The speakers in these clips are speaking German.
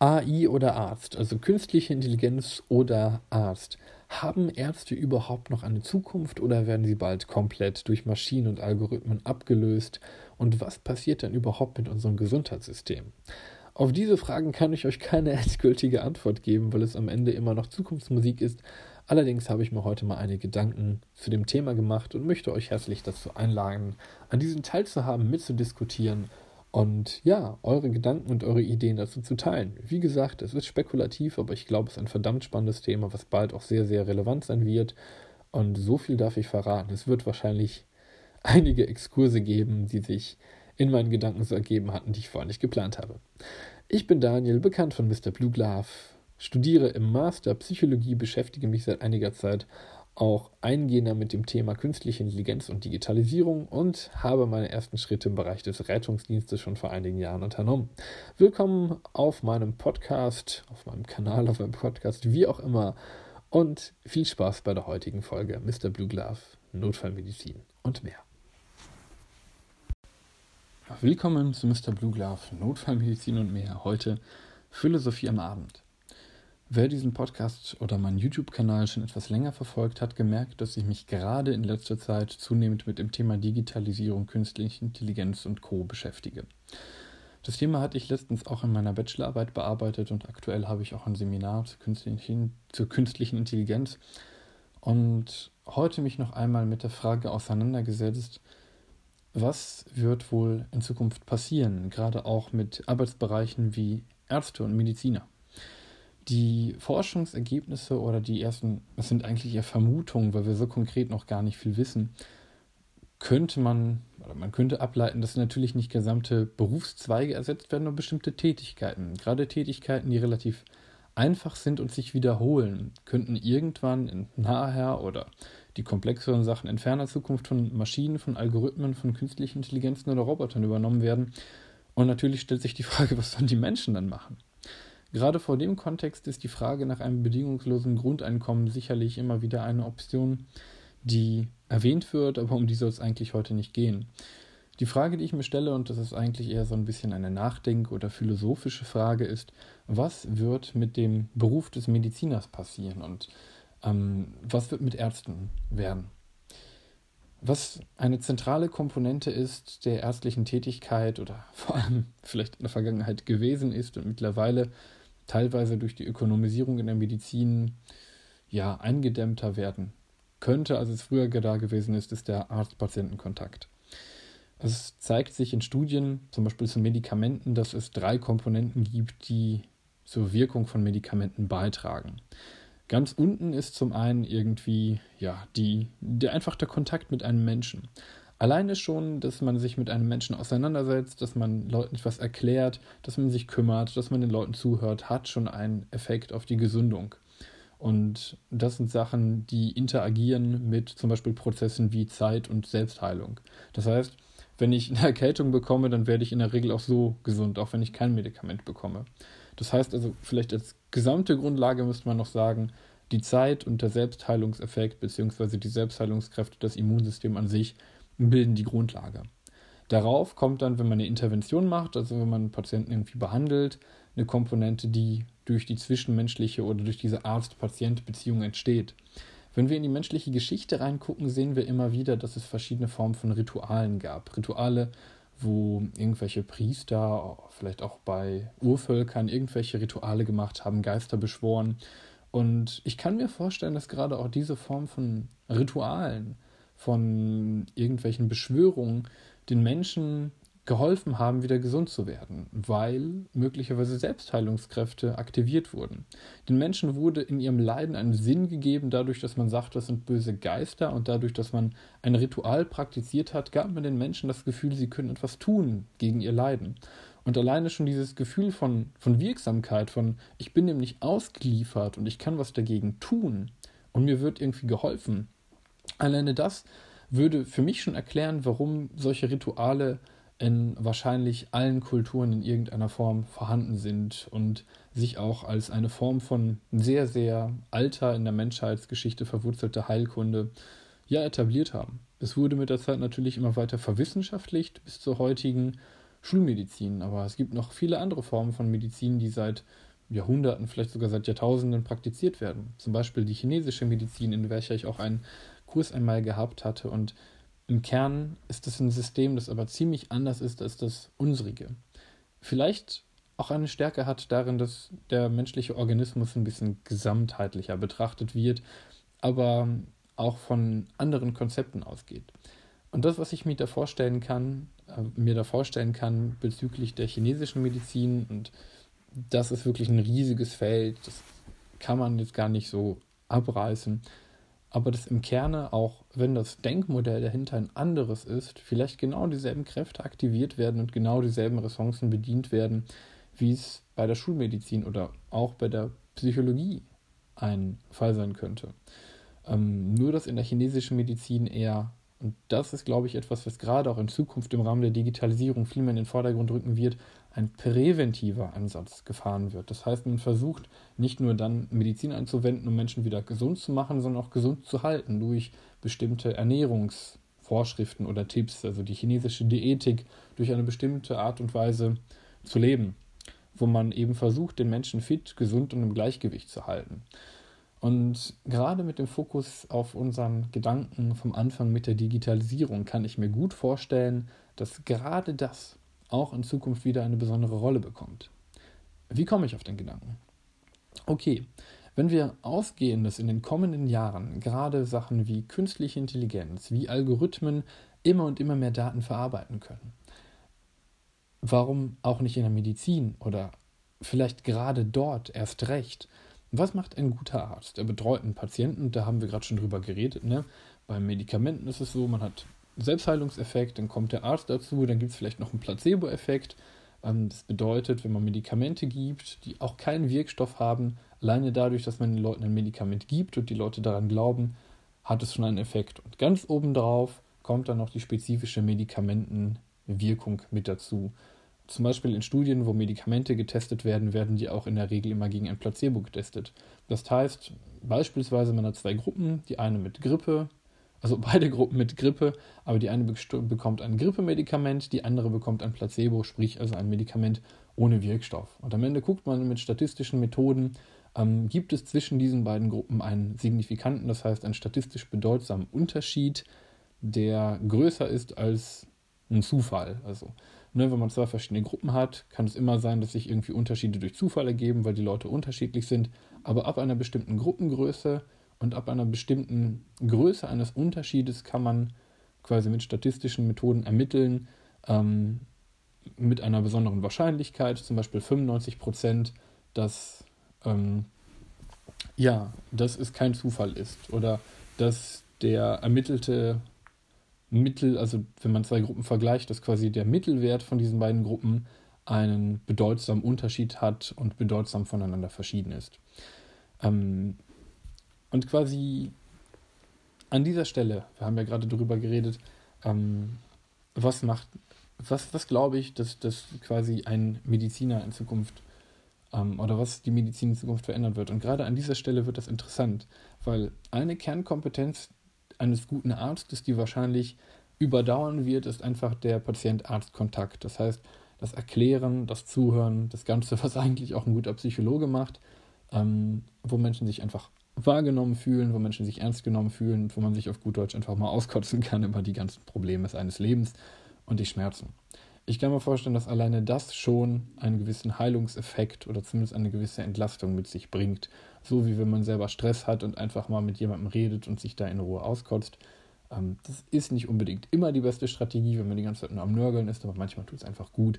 AI oder Arzt, also künstliche Intelligenz oder Arzt. Haben Ärzte überhaupt noch eine Zukunft oder werden sie bald komplett durch Maschinen und Algorithmen abgelöst? Und was passiert dann überhaupt mit unserem Gesundheitssystem? Auf diese Fragen kann ich euch keine endgültige Antwort geben, weil es am Ende immer noch Zukunftsmusik ist. Allerdings habe ich mir heute mal einige Gedanken zu dem Thema gemacht und möchte euch herzlich dazu einladen, an diesem teilzuhaben, mitzudiskutieren und ja, eure Gedanken und eure Ideen dazu zu teilen. Wie gesagt, es ist spekulativ, aber ich glaube, es ist ein verdammt spannendes Thema, was bald auch sehr, sehr relevant sein wird. Und so viel darf ich verraten. Es wird wahrscheinlich einige Exkurse geben, die sich in meinen Gedanken so ergeben hatten, die ich vorher nicht geplant habe. Ich bin Daniel, bekannt von Mr. Blue Glove, studiere im Master Psychologie, beschäftige mich seit einiger Zeit auch eingehender mit dem Thema künstliche Intelligenz und Digitalisierung und habe meine ersten Schritte im Bereich des Rettungsdienstes schon vor einigen Jahren unternommen. Willkommen auf meinem Podcast, auf meinem Kanal, auf meinem Podcast, wie auch immer. Und viel Spaß bei der heutigen Folge Mr. Blue Glove, Notfallmedizin und mehr. Willkommen zu Mr. Blue Glove, Notfallmedizin und mehr. Heute Philosophie am Abend. Wer diesen Podcast oder meinen YouTube-Kanal schon etwas länger verfolgt, hat gemerkt, dass ich mich gerade in letzter Zeit zunehmend mit dem Thema Digitalisierung, künstliche Intelligenz und Co. beschäftige. Das Thema hatte ich letztens auch in meiner Bachelorarbeit bearbeitet und aktuell habe ich auch ein Seminar zur künstlichen, zur künstlichen Intelligenz und heute mich noch einmal mit der Frage auseinandergesetzt, was wird wohl in Zukunft passieren, gerade auch mit Arbeitsbereichen wie Ärzte und Mediziner. Die Forschungsergebnisse oder die ersten, das sind eigentlich eher Vermutungen, weil wir so konkret noch gar nicht viel wissen, könnte man, oder man könnte ableiten, dass natürlich nicht gesamte Berufszweige ersetzt werden, nur bestimmte Tätigkeiten. Gerade Tätigkeiten, die relativ einfach sind und sich wiederholen, könnten irgendwann in naher oder die komplexeren Sachen in ferner Zukunft von Maschinen, von Algorithmen, von künstlichen Intelligenzen oder Robotern übernommen werden. Und natürlich stellt sich die Frage, was sollen die Menschen dann machen? Gerade vor dem Kontext ist die Frage nach einem bedingungslosen Grundeinkommen sicherlich immer wieder eine Option, die erwähnt wird, aber um die soll es eigentlich heute nicht gehen. Die Frage, die ich mir stelle, und das ist eigentlich eher so ein bisschen eine Nachdenk- oder philosophische Frage, ist, was wird mit dem Beruf des Mediziners passieren und ähm, was wird mit Ärzten werden? Was eine zentrale Komponente ist der ärztlichen Tätigkeit oder vor allem vielleicht in der Vergangenheit gewesen ist und mittlerweile teilweise durch die Ökonomisierung in der Medizin ja eingedämmter werden könnte, als es früher da gewesen ist, ist der Arzt-Patienten-Kontakt. Es zeigt sich in Studien, zum Beispiel zu Medikamenten, dass es drei Komponenten gibt, die zur Wirkung von Medikamenten beitragen. Ganz unten ist zum einen irgendwie ja die der einfach der Kontakt mit einem Menschen. Alleine schon, dass man sich mit einem Menschen auseinandersetzt, dass man Leuten etwas erklärt, dass man sich kümmert, dass man den Leuten zuhört, hat schon einen Effekt auf die Gesundung. Und das sind Sachen, die interagieren mit zum Beispiel Prozessen wie Zeit und Selbstheilung. Das heißt, wenn ich eine Erkältung bekomme, dann werde ich in der Regel auch so gesund, auch wenn ich kein Medikament bekomme. Das heißt also, vielleicht als gesamte Grundlage müsste man noch sagen, die Zeit und der Selbstheilungseffekt bzw. die Selbstheilungskräfte, das Immunsystem an sich bilden die Grundlage. Darauf kommt dann, wenn man eine Intervention macht, also wenn man einen Patienten irgendwie behandelt, eine Komponente, die durch die zwischenmenschliche oder durch diese Arzt-Patient-Beziehung entsteht. Wenn wir in die menschliche Geschichte reingucken, sehen wir immer wieder, dass es verschiedene Formen von Ritualen gab. Rituale, wo irgendwelche Priester, vielleicht auch bei Urvölkern, irgendwelche Rituale gemacht haben, Geister beschworen. Und ich kann mir vorstellen, dass gerade auch diese Form von Ritualen von irgendwelchen Beschwörungen den Menschen geholfen haben, wieder gesund zu werden, weil möglicherweise Selbstheilungskräfte aktiviert wurden. Den Menschen wurde in ihrem Leiden einen Sinn gegeben, dadurch, dass man sagt, das sind böse Geister und dadurch, dass man ein Ritual praktiziert hat, gab man den Menschen das Gefühl, sie können etwas tun gegen ihr Leiden. Und alleine schon dieses Gefühl von, von Wirksamkeit, von ich bin dem nicht ausgeliefert und ich kann was dagegen tun und mir wird irgendwie geholfen, Alleine das würde für mich schon erklären, warum solche Rituale in wahrscheinlich allen Kulturen in irgendeiner Form vorhanden sind und sich auch als eine Form von sehr, sehr alter in der Menschheitsgeschichte verwurzelter Heilkunde ja etabliert haben. Es wurde mit der Zeit natürlich immer weiter verwissenschaftlicht bis zur heutigen Schulmedizin, aber es gibt noch viele andere Formen von Medizin, die seit Jahrhunderten, vielleicht sogar seit Jahrtausenden praktiziert werden. Zum Beispiel die chinesische Medizin, in welcher ich auch einen Kurs einmal gehabt hatte. Und im Kern ist es ein System, das aber ziemlich anders ist als das unsrige. Vielleicht auch eine Stärke hat darin, dass der menschliche Organismus ein bisschen gesamtheitlicher betrachtet wird, aber auch von anderen Konzepten ausgeht. Und das, was ich mir da vorstellen kann, äh, mir da vorstellen kann bezüglich der chinesischen Medizin, und das ist wirklich ein riesiges Feld, das kann man jetzt gar nicht so abreißen, aber dass im Kerne, auch wenn das Denkmodell dahinter ein anderes ist, vielleicht genau dieselben Kräfte aktiviert werden und genau dieselben Ressourcen bedient werden, wie es bei der Schulmedizin oder auch bei der Psychologie ein Fall sein könnte. Ähm, nur dass in der chinesischen Medizin eher, und das ist, glaube ich, etwas, was gerade auch in Zukunft im Rahmen der Digitalisierung viel mehr in den Vordergrund rücken wird, ein präventiver Ansatz gefahren wird. Das heißt, man versucht nicht nur dann Medizin anzuwenden, um Menschen wieder gesund zu machen, sondern auch gesund zu halten durch bestimmte Ernährungsvorschriften oder Tipps, also die chinesische Diätik, durch eine bestimmte Art und Weise zu leben, wo man eben versucht, den Menschen fit, gesund und im Gleichgewicht zu halten. Und gerade mit dem Fokus auf unseren Gedanken vom Anfang mit der Digitalisierung kann ich mir gut vorstellen, dass gerade das auch in Zukunft wieder eine besondere Rolle bekommt. Wie komme ich auf den Gedanken? Okay, wenn wir ausgehen, dass in den kommenden Jahren gerade Sachen wie künstliche Intelligenz, wie Algorithmen immer und immer mehr Daten verarbeiten können, warum auch nicht in der Medizin oder vielleicht gerade dort erst recht? Was macht ein guter Arzt? Er betreut einen Patienten, da haben wir gerade schon drüber geredet. Ne? Bei Medikamenten ist es so, man hat Selbstheilungseffekt, dann kommt der Arzt dazu, dann gibt es vielleicht noch einen Placebo-Effekt. Ähm, das bedeutet, wenn man Medikamente gibt, die auch keinen Wirkstoff haben, alleine dadurch, dass man den Leuten ein Medikament gibt und die Leute daran glauben, hat es schon einen Effekt. Und ganz obendrauf kommt dann noch die spezifische Medikamentenwirkung mit dazu. Zum Beispiel in Studien, wo Medikamente getestet werden, werden die auch in der Regel immer gegen ein Placebo getestet. Das heißt, beispielsweise man hat zwei Gruppen, die eine mit Grippe, also beide Gruppen mit Grippe, aber die eine bekommt ein Grippemedikament, die andere bekommt ein Placebo, sprich also ein Medikament ohne Wirkstoff. Und am Ende guckt man mit statistischen Methoden, ähm, gibt es zwischen diesen beiden Gruppen einen signifikanten, das heißt einen statistisch bedeutsamen Unterschied, der größer ist als ein Zufall. Also ne, wenn man zwei verschiedene Gruppen hat, kann es immer sein, dass sich irgendwie Unterschiede durch Zufall ergeben, weil die Leute unterschiedlich sind. Aber ab einer bestimmten Gruppengröße und ab einer bestimmten Größe eines Unterschiedes kann man quasi mit statistischen Methoden ermitteln, ähm, mit einer besonderen Wahrscheinlichkeit, zum Beispiel 95 Prozent, dass ähm, ja, dass es kein Zufall ist oder dass der ermittelte Mittel, also wenn man zwei Gruppen vergleicht, dass quasi der Mittelwert von diesen beiden Gruppen einen bedeutsamen Unterschied hat und bedeutsam voneinander verschieden ist. Ähm, und quasi an dieser Stelle, wir haben ja gerade darüber geredet, ähm, was macht, was, was glaube ich, dass, dass quasi ein Mediziner in Zukunft ähm, oder was die Medizin in Zukunft verändern wird. Und gerade an dieser Stelle wird das interessant, weil eine Kernkompetenz eines guten Arztes, die wahrscheinlich überdauern wird, ist einfach der Patient-Arzt-Kontakt. Das heißt, das Erklären, das Zuhören, das Ganze, was eigentlich auch ein guter Psychologe macht, ähm, wo Menschen sich einfach wahrgenommen fühlen, wo Menschen sich ernst genommen fühlen wo man sich auf gut Deutsch einfach mal auskotzen kann über die ganzen Probleme seines Lebens und die Schmerzen. Ich kann mir vorstellen, dass alleine das schon einen gewissen Heilungseffekt oder zumindest eine gewisse Entlastung mit sich bringt. So wie wenn man selber Stress hat und einfach mal mit jemandem redet und sich da in Ruhe auskotzt. Ähm, das ist nicht unbedingt immer die beste Strategie, wenn man die ganze Zeit nur am Nörgeln ist, aber manchmal tut es einfach gut.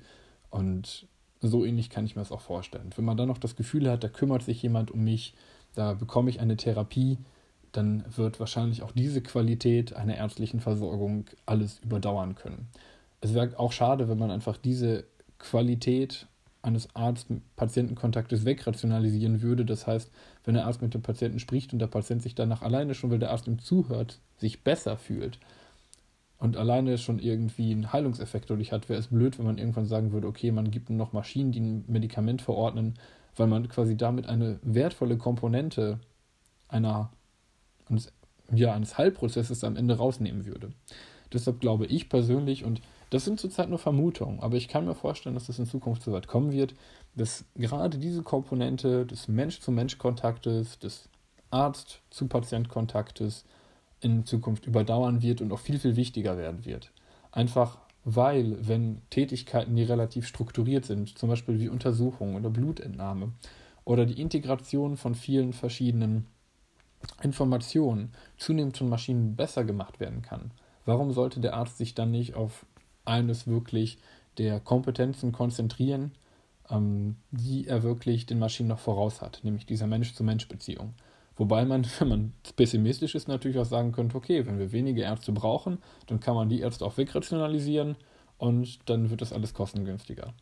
Und so ähnlich kann ich mir das auch vorstellen. Wenn man dann noch das Gefühl hat, da kümmert sich jemand um mich, da bekomme ich eine Therapie, dann wird wahrscheinlich auch diese Qualität einer ärztlichen Versorgung alles überdauern können. Es wäre auch schade, wenn man einfach diese Qualität eines Arzt-Patientenkontaktes wegrationalisieren würde. Das heißt, wenn der Arzt mit dem Patienten spricht und der Patient sich danach alleine schon, weil der Arzt ihm zuhört, sich besser fühlt und alleine schon irgendwie einen Heilungseffekt dadurch hat, wäre es blöd, wenn man irgendwann sagen würde, okay, man gibt ihm noch Maschinen, die ein Medikament verordnen, weil man quasi damit eine wertvolle Komponente einer, eines, ja, eines Heilprozesses am Ende rausnehmen würde. Deshalb glaube ich persönlich, und Das sind zurzeit nur Vermutungen, aber ich kann mir vorstellen, dass das in Zukunft so weit kommen wird, dass gerade diese Komponente des Mensch-zu-Mensch-Kontaktes, des Arzt-zu-Patient-Kontaktes in Zukunft überdauern wird und auch viel, viel wichtiger werden wird. Einfach weil, wenn Tätigkeiten, die relativ strukturiert sind, zum Beispiel wie Untersuchung oder Blutentnahme oder die Integration von vielen verschiedenen Informationen zunehmend von Maschinen besser gemacht werden kann, warum sollte der Arzt sich dann nicht auf eines wirklich der Kompetenzen konzentrieren, ähm, die er wirklich den Maschinen noch voraus hat, nämlich dieser Mensch-zu-Mensch-Beziehung. Wobei man, wenn man pessimistisch ist, natürlich auch sagen könnte, okay, wenn wir wenige Ärzte brauchen, dann kann man die Ärzte auch wegrationalisieren und dann wird das alles kostengünstiger.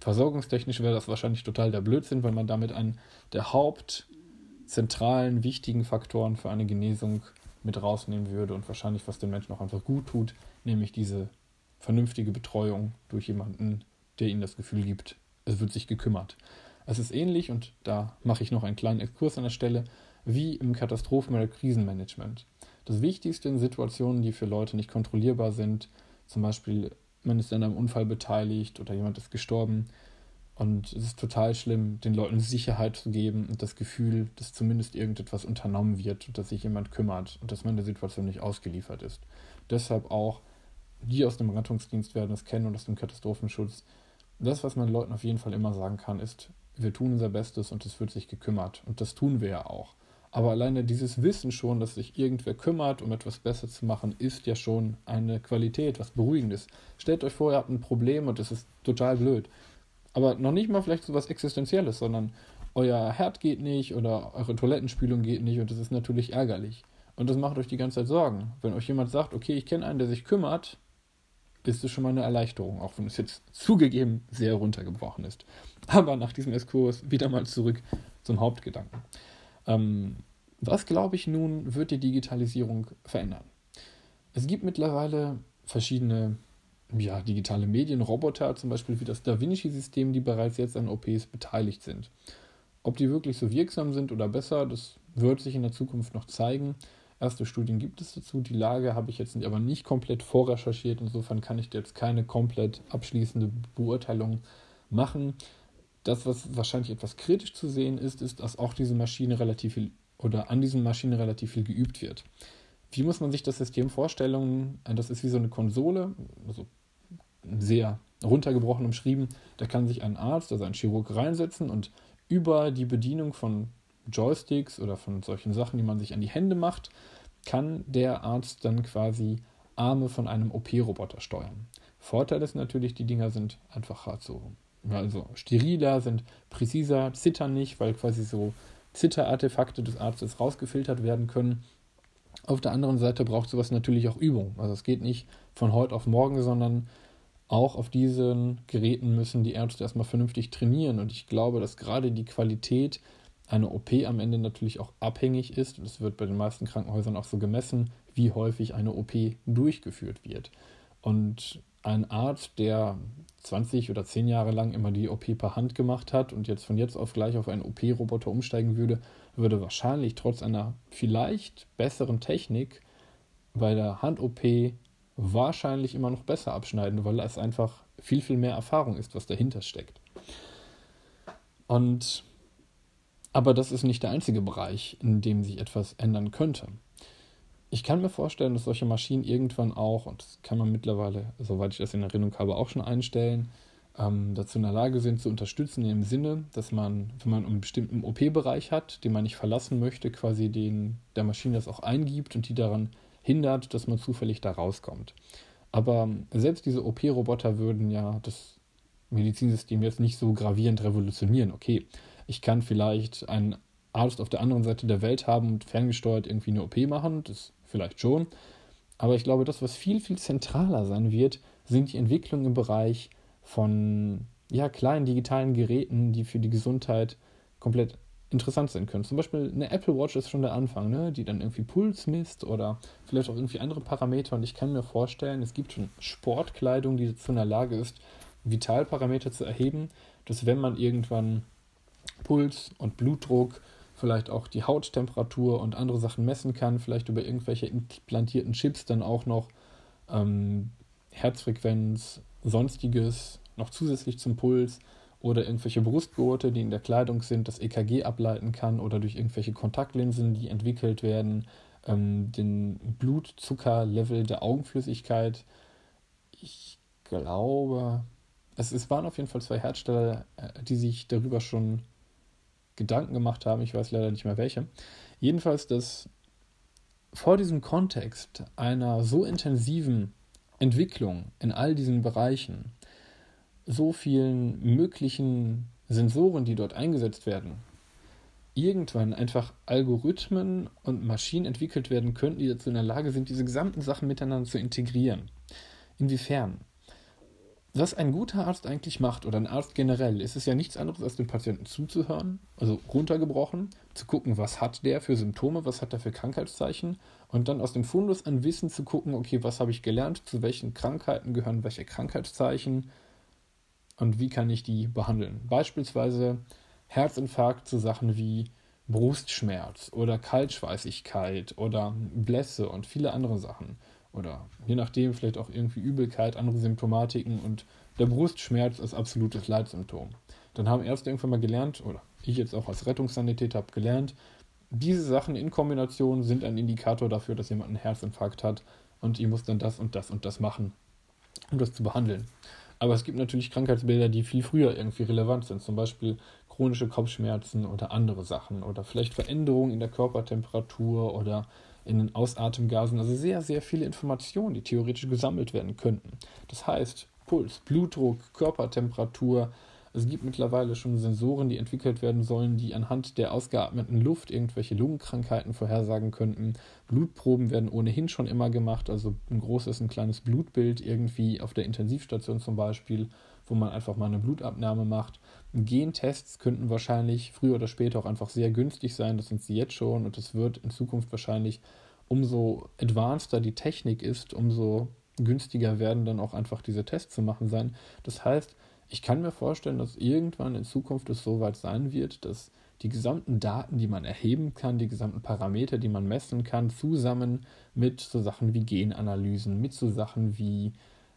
Versorgungstechnisch wäre das wahrscheinlich total der Blödsinn, weil man damit einen der hauptzentralen, wichtigen Faktoren für eine Genesung mit rausnehmen würde und wahrscheinlich, was den Menschen auch einfach gut tut, nämlich diese vernünftige Betreuung durch jemanden, der ihnen das Gefühl gibt, es wird sich gekümmert. Es ist ähnlich, und da mache ich noch einen kleinen Exkurs an der Stelle, wie im Katastrophen- oder Krisenmanagement. Das Wichtigste in Situationen, die für Leute nicht kontrollierbar sind, zum Beispiel man ist an einem Unfall beteiligt oder jemand ist gestorben und es ist total schlimm, den Leuten Sicherheit zu geben und das Gefühl, dass zumindest irgendetwas unternommen wird und dass sich jemand kümmert und dass man der Situation nicht ausgeliefert ist. Deshalb auch die aus dem Rettungsdienst werden es kennen und aus dem Katastrophenschutz. Das, was man Leuten auf jeden Fall immer sagen kann, ist, wir tun unser Bestes und es wird sich gekümmert. Und das tun wir ja auch. Aber alleine dieses Wissen schon, dass sich irgendwer kümmert, um etwas besser zu machen, ist ja schon eine Qualität, was Beruhigendes. Stellt euch vor, ihr habt ein Problem und es ist total blöd. Aber noch nicht mal vielleicht so was Existenzielles, sondern euer Herd geht nicht oder eure Toilettenspülung geht nicht und das ist natürlich ärgerlich. Und das macht euch die ganze Zeit Sorgen. Wenn euch jemand sagt, okay, ich kenne einen, der sich kümmert, ist es schon mal eine Erleichterung, auch wenn es jetzt zugegeben sehr runtergebrochen ist. Aber nach diesem Exkurs wieder mal zurück zum Hauptgedanken. Ähm, was, glaube ich, nun wird die Digitalisierung verändern? Es gibt mittlerweile verschiedene ja, digitale Medien, Roboter, zum Beispiel wie das Da Vinci-System, die bereits jetzt an OPs beteiligt sind. Ob die wirklich so wirksam sind oder besser, das wird sich in der Zukunft noch zeigen. Erste Studien gibt es dazu. Die Lage habe ich jetzt aber nicht komplett vorrecherchiert. Insofern kann ich jetzt keine komplett abschließende Beurteilung machen. Das, was wahrscheinlich etwas kritisch zu sehen ist, ist, dass auch diese Maschine relativ viel oder an diesen Maschinen relativ viel geübt wird. Wie muss man sich das System vorstellen? Das ist wie so eine Konsole, also sehr runtergebrochen umschrieben. Da kann sich ein Arzt, also ein Chirurg reinsetzen und über die Bedienung von Joysticks oder von solchen Sachen, die man sich an die Hände macht, kann der Arzt dann quasi Arme von einem OP-Roboter steuern. Vorteil ist natürlich, die Dinger sind einfacher zu, also steriler, sind präziser, zittern nicht, weil quasi so Zitterartefakte des Arztes rausgefiltert werden können. Auf der anderen Seite braucht sowas natürlich auch Übung. Also es geht nicht von heute auf morgen, sondern auch auf diesen Geräten müssen die Ärzte erstmal vernünftig trainieren. Und ich glaube, dass gerade die Qualität einer OP am Ende natürlich auch abhängig ist, und es wird bei den meisten Krankenhäusern auch so gemessen, wie häufig eine OP durchgeführt wird. Und ein Arzt, der 20 oder 10 Jahre lang immer die OP per Hand gemacht hat und jetzt von jetzt auf gleich auf einen OP-Roboter umsteigen würde, würde wahrscheinlich trotz einer vielleicht besseren Technik bei der Hand-OP wahrscheinlich immer noch besser abschneiden, weil es einfach viel, viel mehr Erfahrung ist, was dahinter steckt. Und aber das ist nicht der einzige Bereich, in dem sich etwas ändern könnte. Ich kann mir vorstellen, dass solche Maschinen irgendwann auch, und das kann man mittlerweile, soweit ich das in Erinnerung habe, auch schon einstellen, ähm, dazu in der Lage sind zu unterstützen, im Sinne, dass man, wenn man einen bestimmten OP-Bereich hat, den man nicht verlassen möchte, quasi den, der Maschine das auch eingibt und die daran hindert, dass man zufällig da rauskommt. Aber selbst diese OP-Roboter würden ja das Medizinsystem jetzt nicht so gravierend revolutionieren. Okay, ich kann vielleicht einen Arzt auf der anderen Seite der Welt haben und ferngesteuert irgendwie eine OP machen, das vielleicht schon. Aber ich glaube, das, was viel, viel zentraler sein wird, sind die Entwicklungen im Bereich von ja, kleinen digitalen Geräten, die für die Gesundheit komplett interessant sein können. Zum Beispiel eine Apple Watch ist schon der Anfang, ne? die dann irgendwie Puls misst oder vielleicht auch irgendwie andere Parameter. Und ich kann mir vorstellen, es gibt schon Sportkleidung, die dazu in der Lage ist, Vitalparameter zu erheben, dass wenn man irgendwann Puls und Blutdruck, vielleicht auch die Hauttemperatur und andere Sachen messen kann, vielleicht über irgendwelche implantierten Chips dann auch noch ähm, Herzfrequenz, sonstiges noch zusätzlich zum Puls oder irgendwelche Brustgurte, die in der Kleidung sind, das EKG ableiten kann oder durch irgendwelche Kontaktlinsen, die entwickelt werden, ähm, den Blutzuckerlevel der Augenflüssigkeit. Ich glaube, es, es waren auf jeden Fall zwei Hersteller, äh, die sich darüber schon Gedanken gemacht haben. Ich weiß leider nicht mehr welche. Jedenfalls, dass vor diesem Kontext einer so intensiven Entwicklung in all diesen Bereichen, so vielen möglichen Sensoren, die dort eingesetzt werden, irgendwann einfach Algorithmen und Maschinen entwickelt werden könnten, die dazu in der Lage sind, diese gesamten Sachen miteinander zu integrieren. Inwiefern? Was ein guter Arzt eigentlich macht oder ein Arzt generell, ist es ja nichts anderes, als dem Patienten zuzuhören, also runtergebrochen, zu gucken, was hat der für Symptome, was hat er für Krankheitszeichen und dann aus dem Fundus an Wissen zu gucken, okay, was habe ich gelernt, zu welchen Krankheiten gehören welche Krankheitszeichen und wie kann ich die behandeln. Beispielsweise Herzinfarkt zu Sachen wie Brustschmerz oder Kaltschweißigkeit oder Blässe und viele andere Sachen oder je nachdem vielleicht auch irgendwie Übelkeit, andere Symptomatiken und der Brustschmerz ist absolutes Leitsymptom. Dann haben Ärzte irgendwann mal gelernt, oder ich jetzt auch als Rettungssanitäter habe gelernt, diese Sachen in Kombination sind ein Indikator dafür, dass jemand einen Herzinfarkt hat und ich muss dann das und das und das machen, um das zu behandeln. Aber es gibt natürlich Krankheitsbilder, die viel früher irgendwie relevant sind, zum Beispiel chronische Kopfschmerzen oder andere Sachen oder vielleicht Veränderungen in der Körpertemperatur oder in den Ausatemgasen. Also sehr, sehr viele Informationen, die theoretisch gesammelt werden könnten. Das heißt, Puls, Blutdruck, Körpertemperatur. Es gibt mittlerweile schon Sensoren, die entwickelt werden sollen, die anhand der ausgeatmeten Luft irgendwelche Lungenkrankheiten vorhersagen könnten. Blutproben werden ohnehin schon immer gemacht, also ein großes, ein kleines Blutbild irgendwie auf der Intensivstation zum Beispiel, wo man einfach mal eine Blutabnahme macht. Gentests könnten wahrscheinlich früher oder später auch einfach sehr günstig sein, das sind sie jetzt schon und es wird in Zukunft wahrscheinlich, umso advanceder die Technik ist, umso günstiger werden dann auch einfach diese Tests zu machen sein. Das heißt, ich kann mir vorstellen, dass irgendwann in Zukunft es so weit sein wird, dass die gesamten Daten, die man erheben kann, die gesamten Parameter, die man messen kann, zusammen mit so Sachen wie Genanalysen, mit so Sachen wie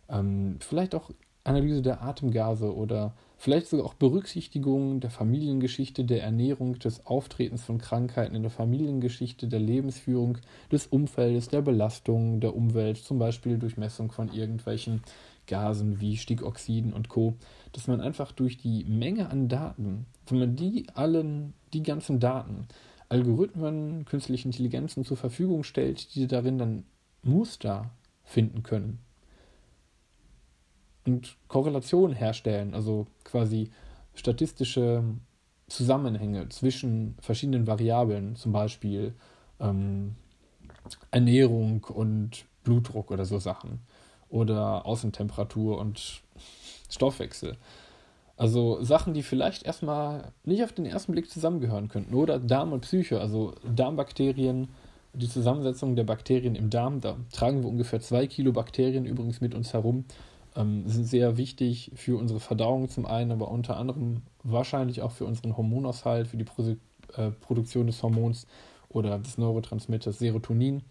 ähm, vielleicht auch Analyse der Atemgase oder vielleicht sogar auch Berücksichtigung der Familiengeschichte, der Ernährung, des Auftretens von Krankheiten in der Familiengeschichte, der Lebensführung, des Umfeldes, der Belastung der Umwelt, zum Beispiel durch Messung von irgendwelchen Gasen wie Stickoxiden und Co., dass man einfach durch die Menge an Daten, wenn man die allen, die ganzen Daten, Algorithmen, künstliche Intelligenzen zur Verfügung stellt, die darin dann Muster finden können, und Korrelationen herstellen, also quasi statistische Zusammenhänge zwischen verschiedenen Variablen, zum Beispiel ähm, Ernährung und Blutdruck oder so Sachen oder Außentemperatur und Stoffwechsel. Also Sachen, die vielleicht erstmal nicht auf den ersten Blick zusammengehören könnten. Oder Darm und Psyche, also Darmbakterien, die Zusammensetzung der Bakterien im Darm. Da tragen wir ungefähr zwei Kilo Bakterien übrigens mit uns herum ähm, sind sehr wichtig für unsere Verdauung zum einen, aber unter anderem wahrscheinlich auch für unseren Hormonaushalt, für die Pro äh, Produktion des Hormons oder des Neurotransmitters Serotonin.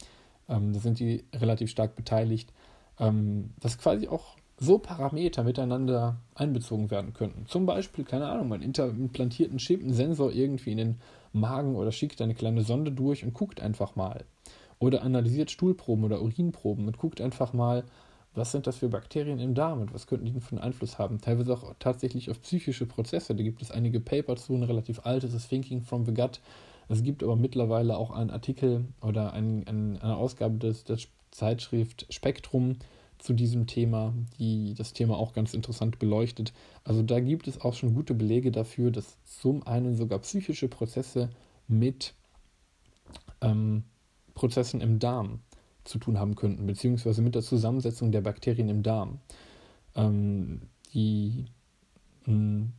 Ähm, da sind die relativ stark beteiligt, ähm, dass quasi auch so Parameter miteinander einbezogen werden könnten. Zum Beispiel, keine Ahnung, man implantiert einen Chip, einen Sensor irgendwie in den Magen oder schickt eine kleine Sonde durch und guckt einfach mal. Oder analysiert Stuhlproben oder Urinproben und guckt einfach mal, was sind das für Bakterien im Darm und was könnten die denn für einen Einfluss haben? Teilweise auch tatsächlich auf psychische Prozesse. Da gibt es einige Paper zu, ein relativ altes ist Thinking from the Gut. Es gibt aber mittlerweile auch einen Artikel oder ein, ein, eine Ausgabe des, der Zeitschrift Spektrum zu diesem Thema, die das Thema auch ganz interessant beleuchtet. Also da gibt es auch schon gute Belege dafür, dass zum einen sogar psychische Prozesse mit ähm, Prozessen im Darm zu tun haben könnten, beziehungsweise mit der Zusammensetzung der Bakterien im Darm. Ähm, die mh, hm,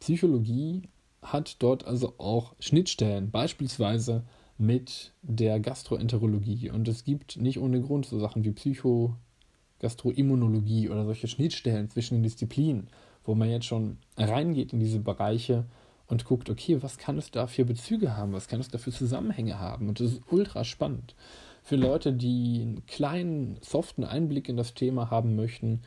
Psychologie hat dort also auch Schnittstellen, beispielsweise mit der Gastroenterologie. Und es gibt nicht ohne Grund so Sachen wie Psychogastroimmunologie oder solche Schnittstellen zwischen den Disziplinen, wo man jetzt schon reingeht in diese Bereiche und guckt, okay, was kann es da für Bezüge haben, was kann es da für Zusammenhänge haben. Und das ist ultra spannend. Für Leute, die einen kleinen, soften Einblick in das Thema haben möchten,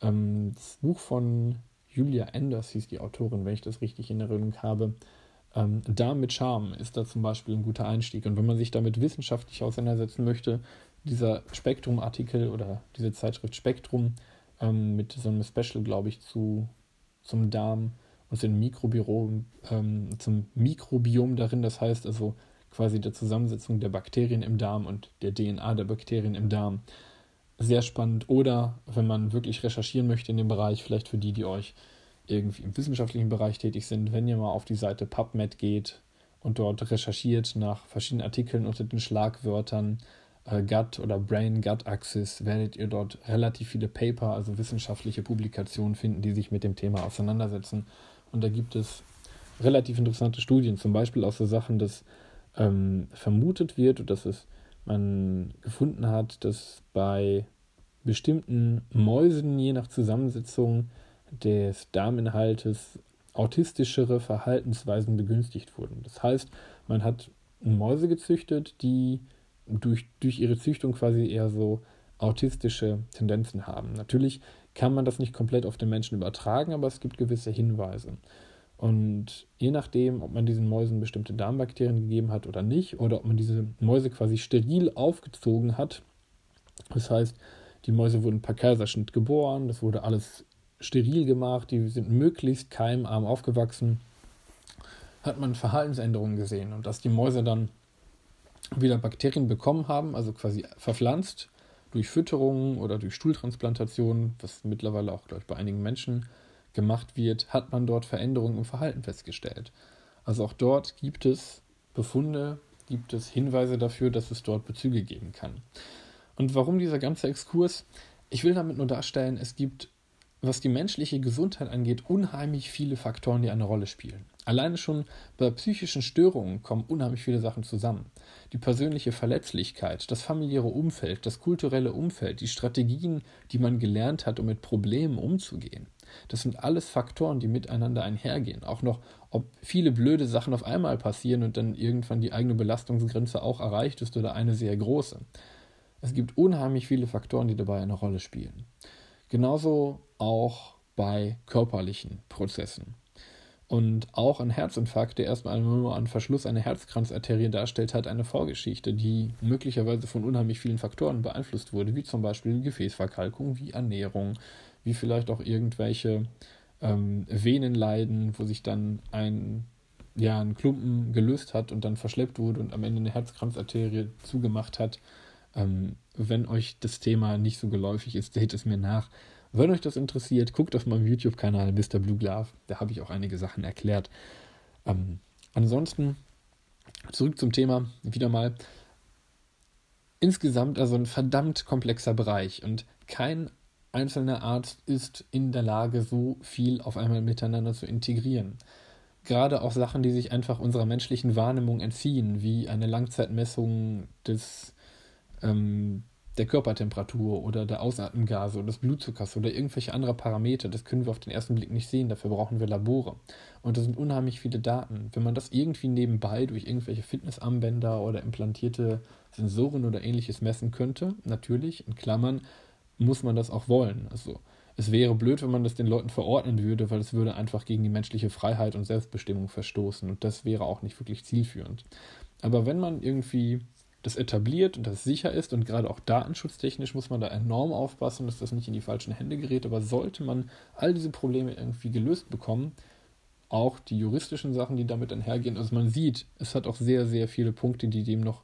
ähm, das Buch von Julia Enders hieß die Autorin, wenn ich das richtig in Erinnerung habe. Ähm, da mit Charme ist da zum Beispiel ein guter Einstieg. Und wenn man sich damit wissenschaftlich auseinandersetzen möchte, dieser Spektrum-Artikel oder diese Zeitschrift Spektrum ähm, mit so einem Special, glaube ich, zu, zum Darm und dem Mikrobiom, ähm, zum Mikrobiom darin, das heißt also quasi der Zusammensetzung der Bakterien im Darm und der DNA der Bakterien im Darm. Sehr spannend. Oder wenn man wirklich recherchieren möchte in dem Bereich, vielleicht für die, die euch irgendwie im wissenschaftlichen Bereich tätig sind, wenn ihr mal auf die Seite PubMed geht und dort recherchiert nach verschiedenen Artikeln unter den Schlagwörtern äh, Gut oder Brain-Gut-Axis, werdet ihr dort relativ viele Paper, also wissenschaftliche Publikationen finden, die sich mit dem Thema auseinandersetzen. Und da gibt es relativ interessante Studien, zum Beispiel aus so Sachen, dass ähm, vermutet wird und dass es man gefunden hat, dass bei bestimmten Mäusen je nach Zusammensetzung des Darminhaltes autistischere Verhaltensweisen begünstigt wurden. Das heißt, man hat Mäuse gezüchtet, die durch, durch ihre Züchtung quasi eher so autistische Tendenzen haben. Natürlich kann man das nicht komplett auf den Menschen übertragen, aber es gibt gewisse Hinweise. Und je nachdem, ob man diesen Mäusen bestimmte Darmbakterien gegeben hat oder nicht, oder ob man diese Mäuse quasi steril aufgezogen hat, das heißt, die Mäuse wurden per Kaiserschnitt geboren, das wurde alles steril gemacht, die sind möglichst keimarm aufgewachsen, hat man Verhaltensänderungen gesehen. Und dass die Mäuse dann wieder Bakterien bekommen haben, also quasi verpflanzt durch Fütterung oder durch Stuhltransplantation, was mittlerweile auch, glaube ich, bei einigen Menschen gemacht wird, hat man dort Veränderungen im Verhalten festgestellt. Also auch dort gibt es Befunde, gibt es Hinweise dafür, dass es dort Bezüge geben kann. Und warum dieser ganze Exkurs? Ich will damit nur darstellen, es gibt was die menschliche Gesundheit angeht, unheimlich viele Faktoren, die eine Rolle spielen. Alleine schon bei psychischen Störungen kommen unheimlich viele Sachen zusammen. Die persönliche Verletzlichkeit, das familiäre Umfeld, das kulturelle Umfeld, die Strategien, die man gelernt hat, um mit Problemen umzugehen. Das sind alles Faktoren, die miteinander einhergehen. Auch noch, ob viele blöde Sachen auf einmal passieren und dann irgendwann die eigene Belastungsgrenze auch erreicht ist oder eine sehr große. Es gibt unheimlich viele Faktoren, die dabei eine Rolle spielen. Genauso auch bei körperlichen Prozessen. Und auch ein Herzinfarkt, der erstmal nur einen Verschluss einer Herzkranzarterie darstellt, hat eine Vorgeschichte, die möglicherweise von unheimlich vielen Faktoren beeinflusst wurde, wie zum Beispiel Gefäßverkalkung, wie Ernährung, wie vielleicht auch irgendwelche ähm, Venenleiden, wo sich dann ein, ja, ein Klumpen gelöst hat und dann verschleppt wurde und am Ende eine Herzkranzarterie zugemacht hat. Ähm, wenn euch das Thema nicht so geläufig ist, seht es mir nach. Wenn euch das interessiert, guckt auf meinem YouTube-Kanal Mr. Blue Glove. Da habe ich auch einige Sachen erklärt. Ähm, ansonsten zurück zum Thema wieder mal. Insgesamt also ein verdammt komplexer Bereich und kein einzelner Arzt ist in der Lage, so viel auf einmal miteinander zu integrieren. Gerade auch Sachen, die sich einfach unserer menschlichen Wahrnehmung entziehen, wie eine Langzeitmessung des ähm, der Körpertemperatur oder der Ausatmgase oder des Blutzuckers oder irgendwelche andere Parameter, das können wir auf den ersten Blick nicht sehen. Dafür brauchen wir Labore. Und das sind unheimlich viele Daten. Wenn man das irgendwie nebenbei durch irgendwelche Fitnessarmbänder oder implantierte Sensoren oder ähnliches messen könnte, natürlich, in Klammern, muss man das auch wollen. Also es wäre blöd, wenn man das den Leuten verordnen würde, weil es würde einfach gegen die menschliche Freiheit und Selbstbestimmung verstoßen. Und das wäre auch nicht wirklich zielführend. Aber wenn man irgendwie das etabliert und das sicher ist und gerade auch datenschutztechnisch muss man da enorm aufpassen, dass das nicht in die falschen Hände gerät. Aber sollte man all diese Probleme irgendwie gelöst bekommen, auch die juristischen Sachen, die damit einhergehen, also man sieht, es hat auch sehr, sehr viele Punkte, die dem noch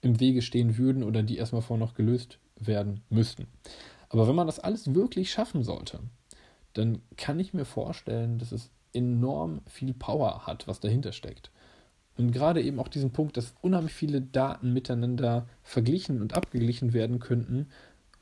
im Wege stehen würden oder die erstmal vorher noch gelöst werden müssten. Aber wenn man das alles wirklich schaffen sollte, dann kann ich mir vorstellen, dass es enorm viel Power hat, was dahinter steckt. Und gerade eben auch diesen Punkt, dass unheimlich viele Daten miteinander verglichen und abgeglichen werden könnten,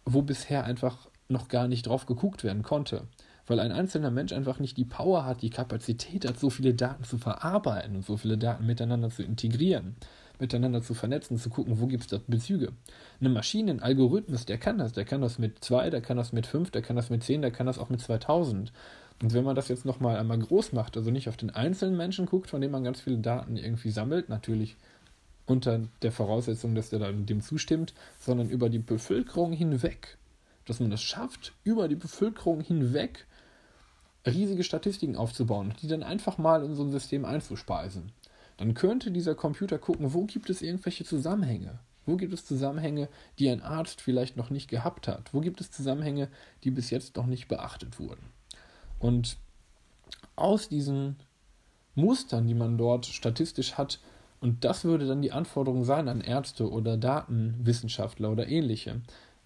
wo bisher einfach noch gar nicht drauf geguckt werden konnte. Weil ein einzelner Mensch einfach nicht die Power hat, die Kapazität hat, so viele Daten zu verarbeiten und so viele Daten miteinander zu integrieren, miteinander zu vernetzen, zu gucken, wo gibt es da Bezüge. Eine Maschine, ein Algorithmus, der kann das. Der kann das mit zwei, der kann das mit fünf, der kann das mit zehn, der kann das auch mit 2000. Und wenn man das jetzt nochmal einmal groß macht, also nicht auf den einzelnen Menschen guckt, von dem man ganz viele Daten irgendwie sammelt, natürlich unter der Voraussetzung, dass der dann dem zustimmt, sondern über die Bevölkerung hinweg. Dass man es schafft, über die Bevölkerung hinweg riesige Statistiken aufzubauen, die dann einfach mal in so ein System einzuspeisen. Dann könnte dieser Computer gucken, wo gibt es irgendwelche Zusammenhänge? Wo gibt es Zusammenhänge, die ein Arzt vielleicht noch nicht gehabt hat? Wo gibt es Zusammenhänge, die bis jetzt noch nicht beachtet wurden? Und aus diesen Mustern, die man dort statistisch hat, und das würde dann die Anforderung sein an Ärzte oder Datenwissenschaftler oder ähnliche,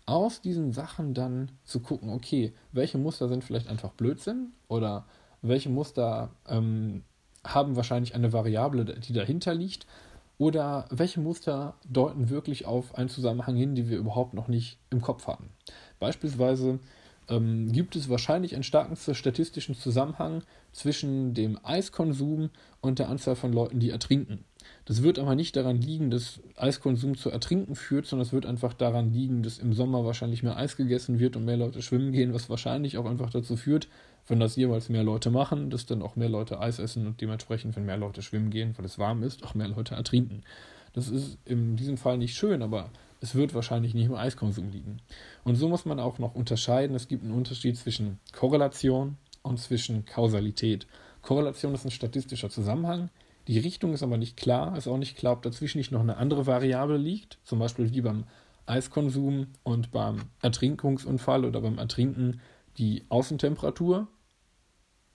aus diesen Sachen dann zu gucken, okay, welche Muster sind vielleicht einfach Blödsinn oder welche Muster ähm, haben wahrscheinlich eine Variable, die dahinter liegt oder welche Muster deuten wirklich auf einen Zusammenhang hin, den wir überhaupt noch nicht im Kopf haben. Beispielsweise ähm, gibt es wahrscheinlich einen starken statistischen Zusammenhang zwischen dem Eiskonsum und der Anzahl von Leuten, die ertrinken. Das wird aber nicht daran liegen, dass Eiskonsum zu Ertrinken führt, sondern es wird einfach daran liegen, dass im Sommer wahrscheinlich mehr Eis gegessen wird und mehr Leute schwimmen gehen, was wahrscheinlich auch einfach dazu führt, wenn das jeweils mehr Leute machen, dass dann auch mehr Leute Eis essen und dementsprechend, wenn mehr Leute schwimmen gehen, weil es warm ist, auch mehr Leute ertrinken. Das ist in diesem Fall nicht schön, aber es wird wahrscheinlich nicht im Eiskonsum liegen. Und so muss man auch noch unterscheiden. Es gibt einen Unterschied zwischen Korrelation und zwischen Kausalität. Korrelation ist ein statistischer Zusammenhang. Die Richtung ist aber nicht klar. Ist auch nicht klar, ob dazwischen nicht noch eine andere Variable liegt. Zum Beispiel wie beim Eiskonsum und beim Ertrinkungsunfall oder beim Ertrinken die Außentemperatur.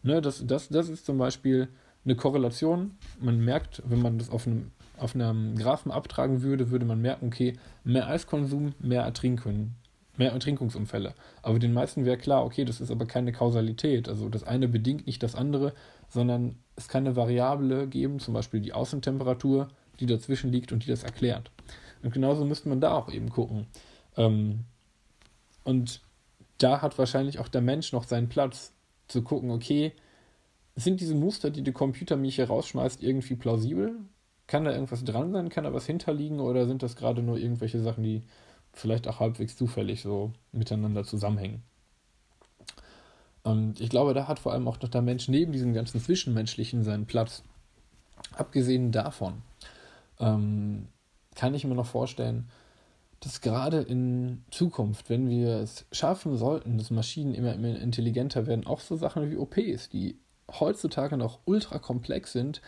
Ne, das, das, das ist zum Beispiel eine Korrelation. Man merkt, wenn man das auf einem, auf einem Graphen abtragen würde, würde man merken, okay, mehr Eiskonsum, mehr Ertrinken, mehr Ertrinkungsunfälle. Aber den meisten wäre klar, okay, das ist aber keine Kausalität. Also das eine bedingt nicht das andere, sondern es kann eine Variable geben, zum Beispiel die Außentemperatur, die dazwischen liegt und die das erklärt. Und genauso müsste man da auch eben gucken. Ähm, und da hat wahrscheinlich auch der Mensch noch seinen Platz, zu gucken, okay, sind diese Muster, die der Computer mich hier rausschmeißt, irgendwie plausibel? Kann da irgendwas dran sein? Kann da was hinterliegen? Oder sind das gerade nur irgendwelche Sachen, die vielleicht auch halbwegs zufällig so miteinander zusammenhängen? Und ich glaube, da hat vor allem auch noch der Mensch neben diesem ganzen Zwischenmenschlichen seinen Platz. Abgesehen davon ähm, kann ich mir noch vorstellen, dass gerade in Zukunft, wenn wir es schaffen sollten, dass Maschinen immer, immer intelligenter werden, auch so Sachen wie OPs, die heutzutage noch ultra komplex sind,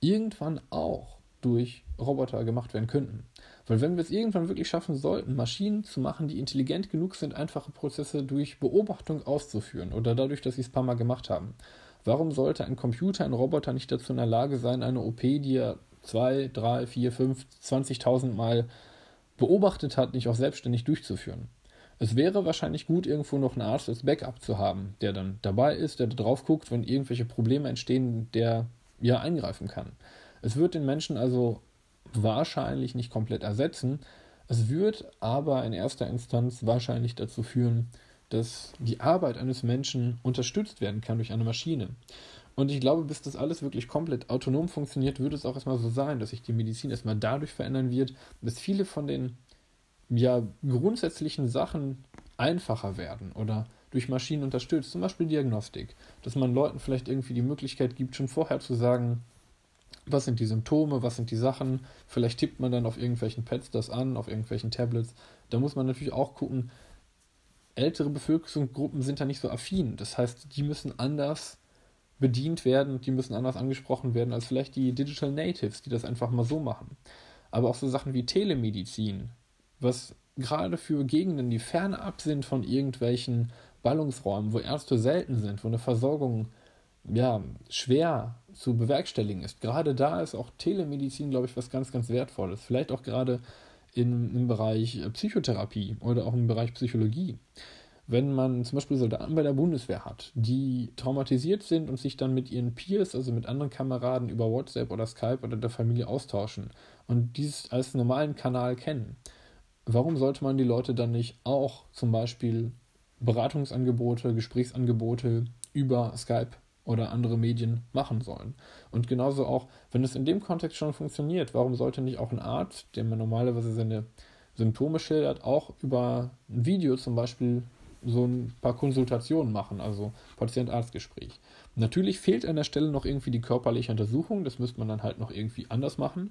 irgendwann auch durch Roboter gemacht werden könnten. Weil wenn wir es irgendwann wirklich schaffen sollten, Maschinen zu machen, die intelligent genug sind, einfache Prozesse durch Beobachtung auszuführen oder dadurch, dass sie es ein paar Mal gemacht haben, warum sollte ein Computer, ein Roboter nicht dazu in der Lage sein, eine OP, die er 2, 3, 4, 5, 20.000 Mal beobachtet hat, nicht auch selbstständig durchzuführen. Es wäre wahrscheinlich gut, irgendwo noch einen Arzt als Backup zu haben, der dann dabei ist, der drauf guckt, wenn irgendwelche Probleme entstehen, der ja eingreifen kann. Es wird den Menschen also wahrscheinlich nicht komplett ersetzen. Es wird aber in erster Instanz wahrscheinlich dazu führen, dass die Arbeit eines Menschen unterstützt werden kann durch eine Maschine. Und ich glaube, bis das alles wirklich komplett autonom funktioniert, wird es auch erstmal so sein, dass sich die Medizin erstmal dadurch verändern wird, dass viele von den ja, grundsätzlichen Sachen einfacher werden oder durch Maschinen unterstützt, zum Beispiel Diagnostik, dass man Leuten vielleicht irgendwie die Möglichkeit gibt, schon vorher zu sagen, was sind die Symptome, was sind die Sachen, vielleicht tippt man dann auf irgendwelchen Pads das an, auf irgendwelchen Tablets. Da muss man natürlich auch gucken, ältere Bevölkerungsgruppen sind da nicht so affin. Das heißt, die müssen anders bedient werden, die müssen anders angesprochen werden als vielleicht die Digital Natives, die das einfach mal so machen. Aber auch so Sachen wie Telemedizin, was gerade für Gegenden, die fernab sind von irgendwelchen Ballungsräumen, wo Ärzte selten sind, wo eine Versorgung ja, schwer zu bewerkstelligen ist. Gerade da ist auch Telemedizin, glaube ich, was ganz, ganz Wertvolles. Vielleicht auch gerade in, im Bereich Psychotherapie oder auch im Bereich Psychologie wenn man zum Beispiel Soldaten bei der Bundeswehr hat, die traumatisiert sind und sich dann mit ihren Peers, also mit anderen Kameraden über WhatsApp oder Skype oder der Familie austauschen und dies als normalen Kanal kennen, warum sollte man die Leute dann nicht auch zum Beispiel Beratungsangebote, Gesprächsangebote über Skype oder andere Medien machen sollen? Und genauso auch, wenn es in dem Kontext schon funktioniert, warum sollte nicht auch ein Arzt, der man normalerweise seine Symptome schildert, auch über ein Video zum Beispiel so ein paar Konsultationen machen, also Patient-Arzt-Gespräch. Natürlich fehlt an der Stelle noch irgendwie die körperliche Untersuchung, das müsste man dann halt noch irgendwie anders machen.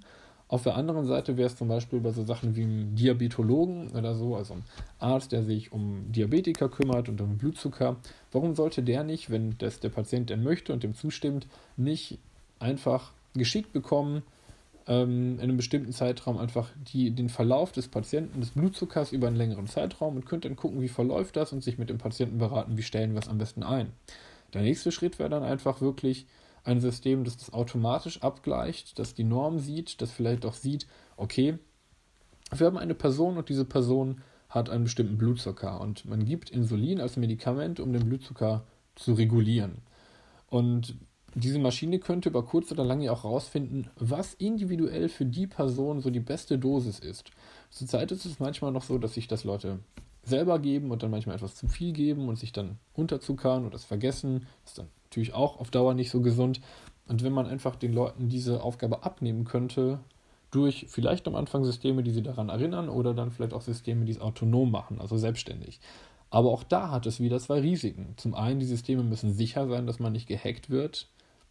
Auf der anderen Seite wäre es zum Beispiel bei so Sachen wie einem Diabetologen oder so, also einem Arzt, der sich um Diabetiker kümmert und um Blutzucker. Warum sollte der nicht, wenn das der Patient denn möchte und dem zustimmt, nicht einfach geschickt bekommen, ähm, in einem bestimmten Zeitraum einfach die, den Verlauf des Patienten, des Blutzuckers über einen längeren Zeitraum und könnte dann gucken, wie verläuft das und sich mit dem Patienten beraten, wie stellen wir es am besten ein. Der nächste Schritt wäre dann einfach wirklich ein System, das das automatisch abgleicht, das die Norm sieht, das vielleicht auch sieht, okay, wir haben eine Person und diese Person hat einen bestimmten Blutzucker und man gibt Insulin als Medikament, um den Blutzucker zu regulieren. Und diese Maschine könnte über kurz oder lang ja auch herausfinden, was individuell für die Person so die beste Dosis ist. Zurzeit ist es manchmal noch so, dass sich das Leute selber geben und dann manchmal etwas zu viel geben und sich dann unterzuckern oder das vergessen. Das ist dann natürlich auch auf Dauer nicht so gesund. Und wenn man einfach den Leuten diese Aufgabe abnehmen könnte, durch vielleicht am Anfang Systeme, die sie daran erinnern, oder dann vielleicht auch Systeme, die es autonom machen, also selbstständig. Aber auch da hat es wieder zwei Risiken. Zum einen, die Systeme müssen sicher sein, dass man nicht gehackt wird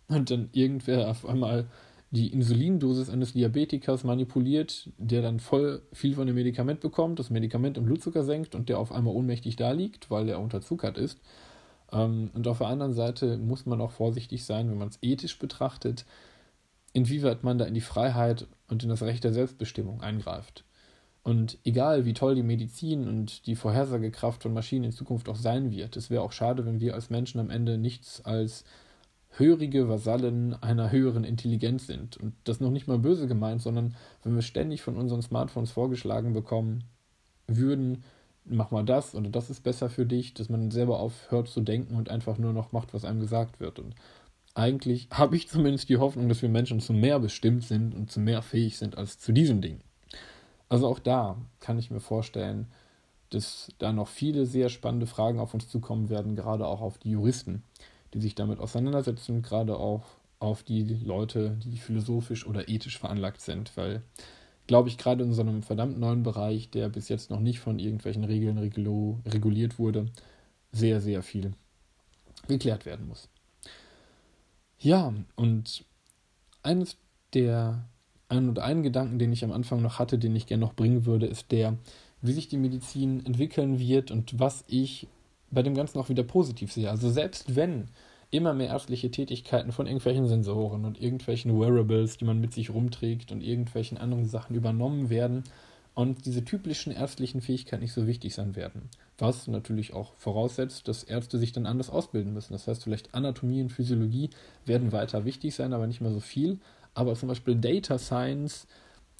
und dann irgendwer auf einmal die Insulindosis eines Diabetikers manipuliert, der dann voll viel von dem Medikament bekommt, das Medikament im Blutzucker senkt und der auf einmal ohnmächtig da liegt, weil er unterzuckert ist. Ähm, und auf der anderen Seite muss man auch vorsichtig sein, wenn man es ethisch betrachtet, inwieweit man da in die Freiheit und in das Recht der Selbstbestimmung eingreift. Und egal, wie toll die Medizin und die Vorhersagekraft von Maschinen in Zukunft auch sein wird, es wäre auch schade, wenn wir als Menschen am Ende nichts als hörige Vasallen einer höheren Intelligenz sind. Und das noch nicht mal böse gemeint, sondern wenn wir ständig von unseren Smartphones vorgeschlagen bekommen würden, mach mal das oder das ist besser für dich, dass man selber aufhört zu denken und einfach nur noch macht, was einem gesagt wird. Und eigentlich habe ich zumindest die Hoffnung, dass wir Menschen zu mehr bestimmt sind und zu mehr fähig sind als zu diesen Dingen. Also auch da kann ich mir vorstellen, dass da noch viele sehr spannende Fragen auf uns zukommen werden, gerade auch auf die Juristen die sich damit auseinandersetzen, gerade auch auf die Leute, die philosophisch oder ethisch veranlagt sind, weil, glaube ich, gerade in so einem verdammt neuen Bereich, der bis jetzt noch nicht von irgendwelchen Regeln reguliert wurde, sehr, sehr viel geklärt werden muss. Ja, und eines der ein oder einen Gedanken, den ich am Anfang noch hatte, den ich gerne noch bringen würde, ist der, wie sich die Medizin entwickeln wird und was ich bei dem Ganzen auch wieder positiv sehe. Also selbst wenn immer mehr ärztliche Tätigkeiten von irgendwelchen Sensoren und irgendwelchen Wearables, die man mit sich rumträgt und irgendwelchen anderen Sachen übernommen werden und diese typischen ärztlichen Fähigkeiten nicht so wichtig sein werden. Was natürlich auch voraussetzt, dass Ärzte sich dann anders ausbilden müssen. Das heißt, vielleicht Anatomie und Physiologie werden weiter wichtig sein, aber nicht mehr so viel. Aber zum Beispiel Data Science,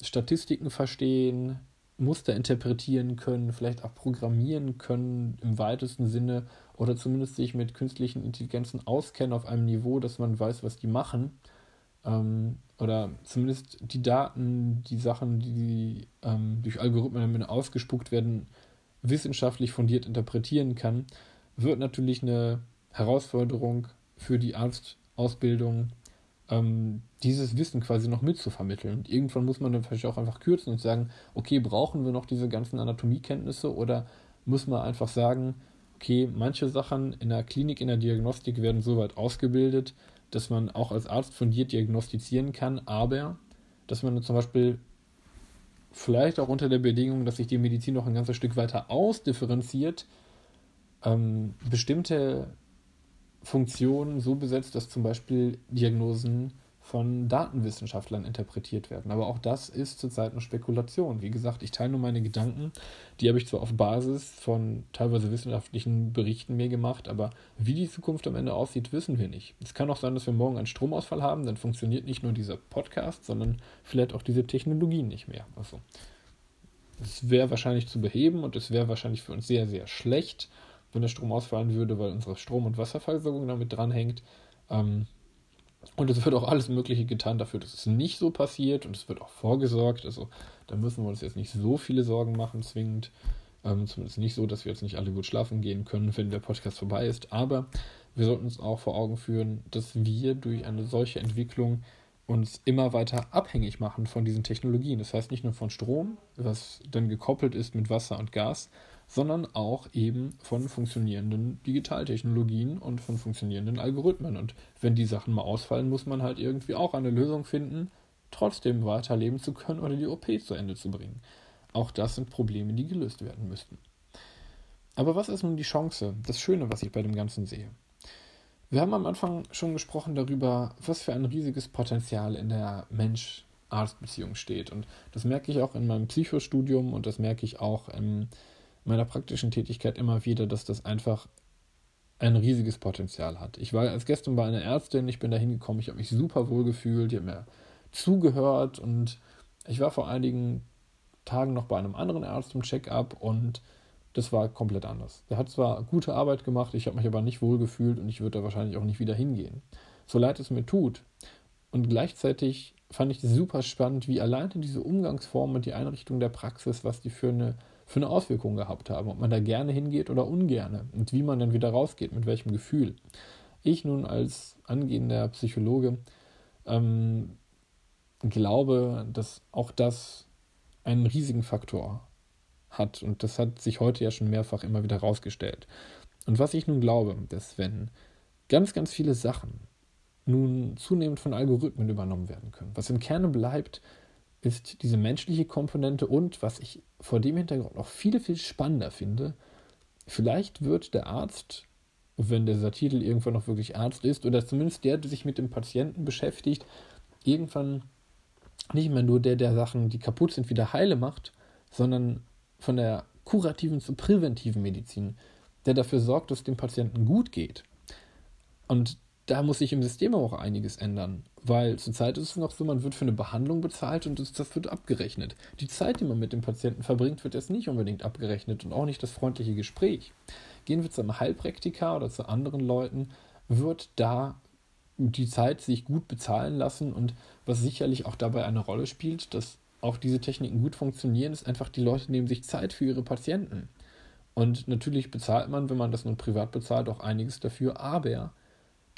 Statistiken verstehen, Muster interpretieren können, vielleicht auch programmieren können im weitesten Sinne oder zumindest sich mit künstlichen Intelligenzen auskennen auf einem Niveau, dass man weiß, was die machen. Ähm, oder zumindest die Daten, die Sachen, die ähm, durch Algorithmen ausgespuckt werden, wissenschaftlich fundiert interpretieren kann, wird natürlich eine Herausforderung für die Arztausbildung ähm, dieses Wissen quasi noch mitzuvermitteln. Und irgendwann muss man dann vielleicht auch einfach kürzen und sagen, okay, brauchen wir noch diese ganzen Anatomiekenntnisse oder muss man einfach sagen, okay, manche Sachen in der Klinik, in der Diagnostik werden so weit ausgebildet, dass man auch als Arzt fundiert diagnostizieren kann, aber dass man zum Beispiel vielleicht auch unter der Bedingung, dass sich die Medizin noch ein ganzes Stück weiter ausdifferenziert, ähm, bestimmte Funktionen so besetzt, dass zum Beispiel Diagnosen von Datenwissenschaftlern interpretiert werden. Aber auch das ist zurzeit eine Spekulation. Wie gesagt, ich teile nur meine Gedanken. Die habe ich zwar auf Basis von teilweise wissenschaftlichen Berichten mir gemacht, aber wie die Zukunft am Ende aussieht, wissen wir nicht. Es kann auch sein, dass wir morgen einen Stromausfall haben, dann funktioniert nicht nur dieser Podcast, sondern vielleicht auch diese Technologien nicht mehr. Also, es wäre wahrscheinlich zu beheben und es wäre wahrscheinlich für uns sehr, sehr schlecht wenn der Strom ausfallen würde, weil unsere Strom- und Wasserversorgung damit dranhängt. Ähm, und es wird auch alles Mögliche getan dafür, dass es nicht so passiert und es wird auch vorgesorgt. Also da müssen wir uns jetzt nicht so viele Sorgen machen, zwingend. Ähm, zumindest nicht so, dass wir jetzt nicht alle gut schlafen gehen können, wenn der Podcast vorbei ist. Aber wir sollten uns auch vor Augen führen, dass wir durch eine solche Entwicklung uns immer weiter abhängig machen von diesen Technologien. Das heißt nicht nur von Strom, was dann gekoppelt ist mit Wasser und Gas, sondern auch eben von funktionierenden Digitaltechnologien und von funktionierenden Algorithmen. Und wenn die Sachen mal ausfallen, muss man halt irgendwie auch eine Lösung finden, trotzdem weiterleben zu können oder die OP zu Ende zu bringen. Auch das sind Probleme, die gelöst werden müssten. Aber was ist nun die Chance, das Schöne, was ich bei dem Ganzen sehe? Wir haben am Anfang schon gesprochen darüber, was für ein riesiges Potenzial in der Mensch-Arzt-Beziehung steht. Und das merke ich auch in meinem Psychostudium und das merke ich auch in meiner praktischen Tätigkeit immer wieder, dass das einfach ein riesiges Potenzial hat. Ich war als gestern bei einer Ärztin, ich bin da hingekommen, ich habe mich super wohl gefühlt, die hat mir zugehört und ich war vor einigen Tagen noch bei einem anderen Arzt im Check-up und das war komplett anders. Der hat zwar gute Arbeit gemacht, ich habe mich aber nicht wohl gefühlt und ich würde da wahrscheinlich auch nicht wieder hingehen. So leid es mir tut. Und gleichzeitig fand ich es super spannend, wie alleine diese Umgangsform und die Einrichtung der Praxis, was die für eine für eine Auswirkung gehabt haben, ob man da gerne hingeht oder ungerne und wie man dann wieder rausgeht, mit welchem Gefühl. Ich nun als angehender Psychologe ähm, glaube, dass auch das einen riesigen Faktor hat und das hat sich heute ja schon mehrfach immer wieder rausgestellt. Und was ich nun glaube, dass wenn ganz, ganz viele Sachen nun zunehmend von Algorithmen übernommen werden können, was im Kerne bleibt, ist diese menschliche Komponente und, was ich vor dem Hintergrund noch viel, viel spannender finde, vielleicht wird der Arzt, wenn dieser Titel irgendwann noch wirklich Arzt ist, oder zumindest der, der sich mit dem Patienten beschäftigt, irgendwann nicht mehr nur der, der Sachen, die kaputt sind, wieder heile macht, sondern von der kurativen zur präventiven Medizin, der dafür sorgt, dass dem Patienten gut geht. Und da muss sich im System auch einiges ändern. Weil zurzeit ist es noch so, man wird für eine Behandlung bezahlt und das, wird abgerechnet. Die Zeit, die man mit dem Patienten verbringt, wird jetzt nicht unbedingt abgerechnet und auch nicht das freundliche Gespräch. Gehen wir zu einem Heilpraktiker oder zu anderen Leuten, wird da die Zeit sich gut bezahlen lassen und was sicherlich auch dabei eine Rolle spielt, dass auch diese Techniken gut funktionieren, ist einfach, die Leute nehmen sich Zeit für ihre Patienten. Und natürlich bezahlt man, wenn man das nun privat bezahlt, auch einiges dafür, aber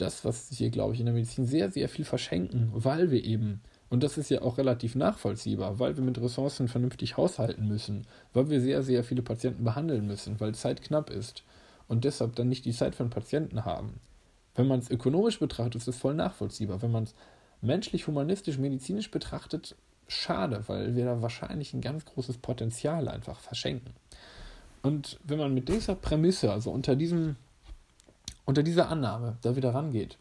das, was hier, glaube ich, in der Medizin sehr, sehr viel verschenken, weil wir eben, und das ist ja auch relativ nachvollziehbar, weil wir mit Ressourcen vernünftig haushalten müssen, weil wir sehr, sehr viele Patienten behandeln müssen, weil Zeit knapp ist und deshalb dann nicht die Zeit einen Patienten haben. Wenn man es ökonomisch betrachtet, ist es voll nachvollziehbar. Wenn man es menschlich, humanistisch, medizinisch betrachtet, schade, weil wir da wahrscheinlich ein ganz großes Potenzial einfach verschenken. Und wenn man mit dieser Prämisse, also unter diesem unter dieser Annahme da wieder rangeht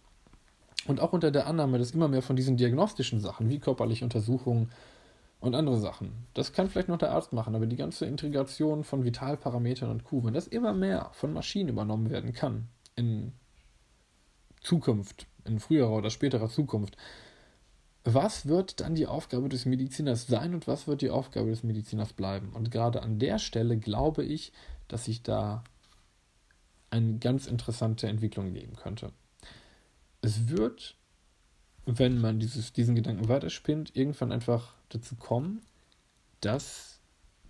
und auch unter der Annahme, dass immer mehr von diesen diagnostischen Sachen wie körperliche Untersuchungen und andere Sachen, das kann vielleicht noch der Arzt machen, aber die ganze Integration von Vitalparametern und Q, wenn das immer mehr von Maschinen übernommen werden kann in Zukunft, in früherer oder späterer Zukunft, was wird dann die Aufgabe des Mediziners sein und was wird die Aufgabe des Mediziners bleiben? Und gerade an der Stelle glaube ich, dass sich da eine ganz interessante Entwicklung geben könnte. Es wird, wenn man dieses, diesen Gedanken weiterspinnt, irgendwann einfach dazu kommen, dass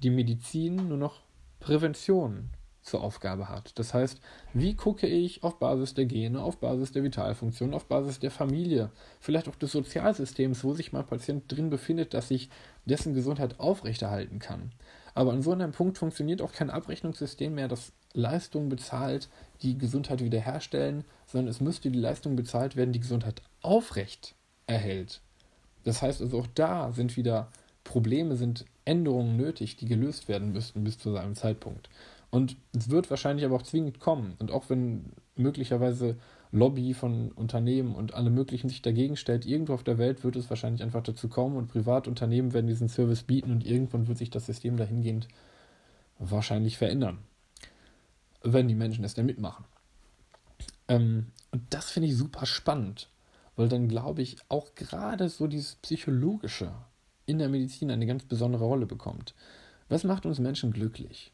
die Medizin nur noch Prävention zur Aufgabe hat. Das heißt, wie gucke ich auf Basis der Gene, auf Basis der Vitalfunktion, auf Basis der Familie, vielleicht auch des Sozialsystems, wo sich mein Patient drin befindet, dass ich dessen Gesundheit aufrechterhalten kann. Aber an so einem Punkt funktioniert auch kein Abrechnungssystem mehr, das Leistungen bezahlt, die Gesundheit wiederherstellen, sondern es müsste die Leistung bezahlt werden, die Gesundheit aufrecht erhält. Das heißt also auch da sind wieder Probleme, sind Änderungen nötig, die gelöst werden müssten bis zu seinem Zeitpunkt. Und es wird wahrscheinlich aber auch zwingend kommen. Und auch wenn möglicherweise Lobby von Unternehmen und alle möglichen sich dagegen stellt, irgendwo auf der Welt wird es wahrscheinlich einfach dazu kommen und Privatunternehmen werden diesen Service bieten und irgendwann wird sich das System dahingehend wahrscheinlich verändern wenn die Menschen es denn mitmachen. Ähm, und das finde ich super spannend, weil dann glaube ich auch gerade so dieses Psychologische in der Medizin eine ganz besondere Rolle bekommt. Was macht uns Menschen glücklich?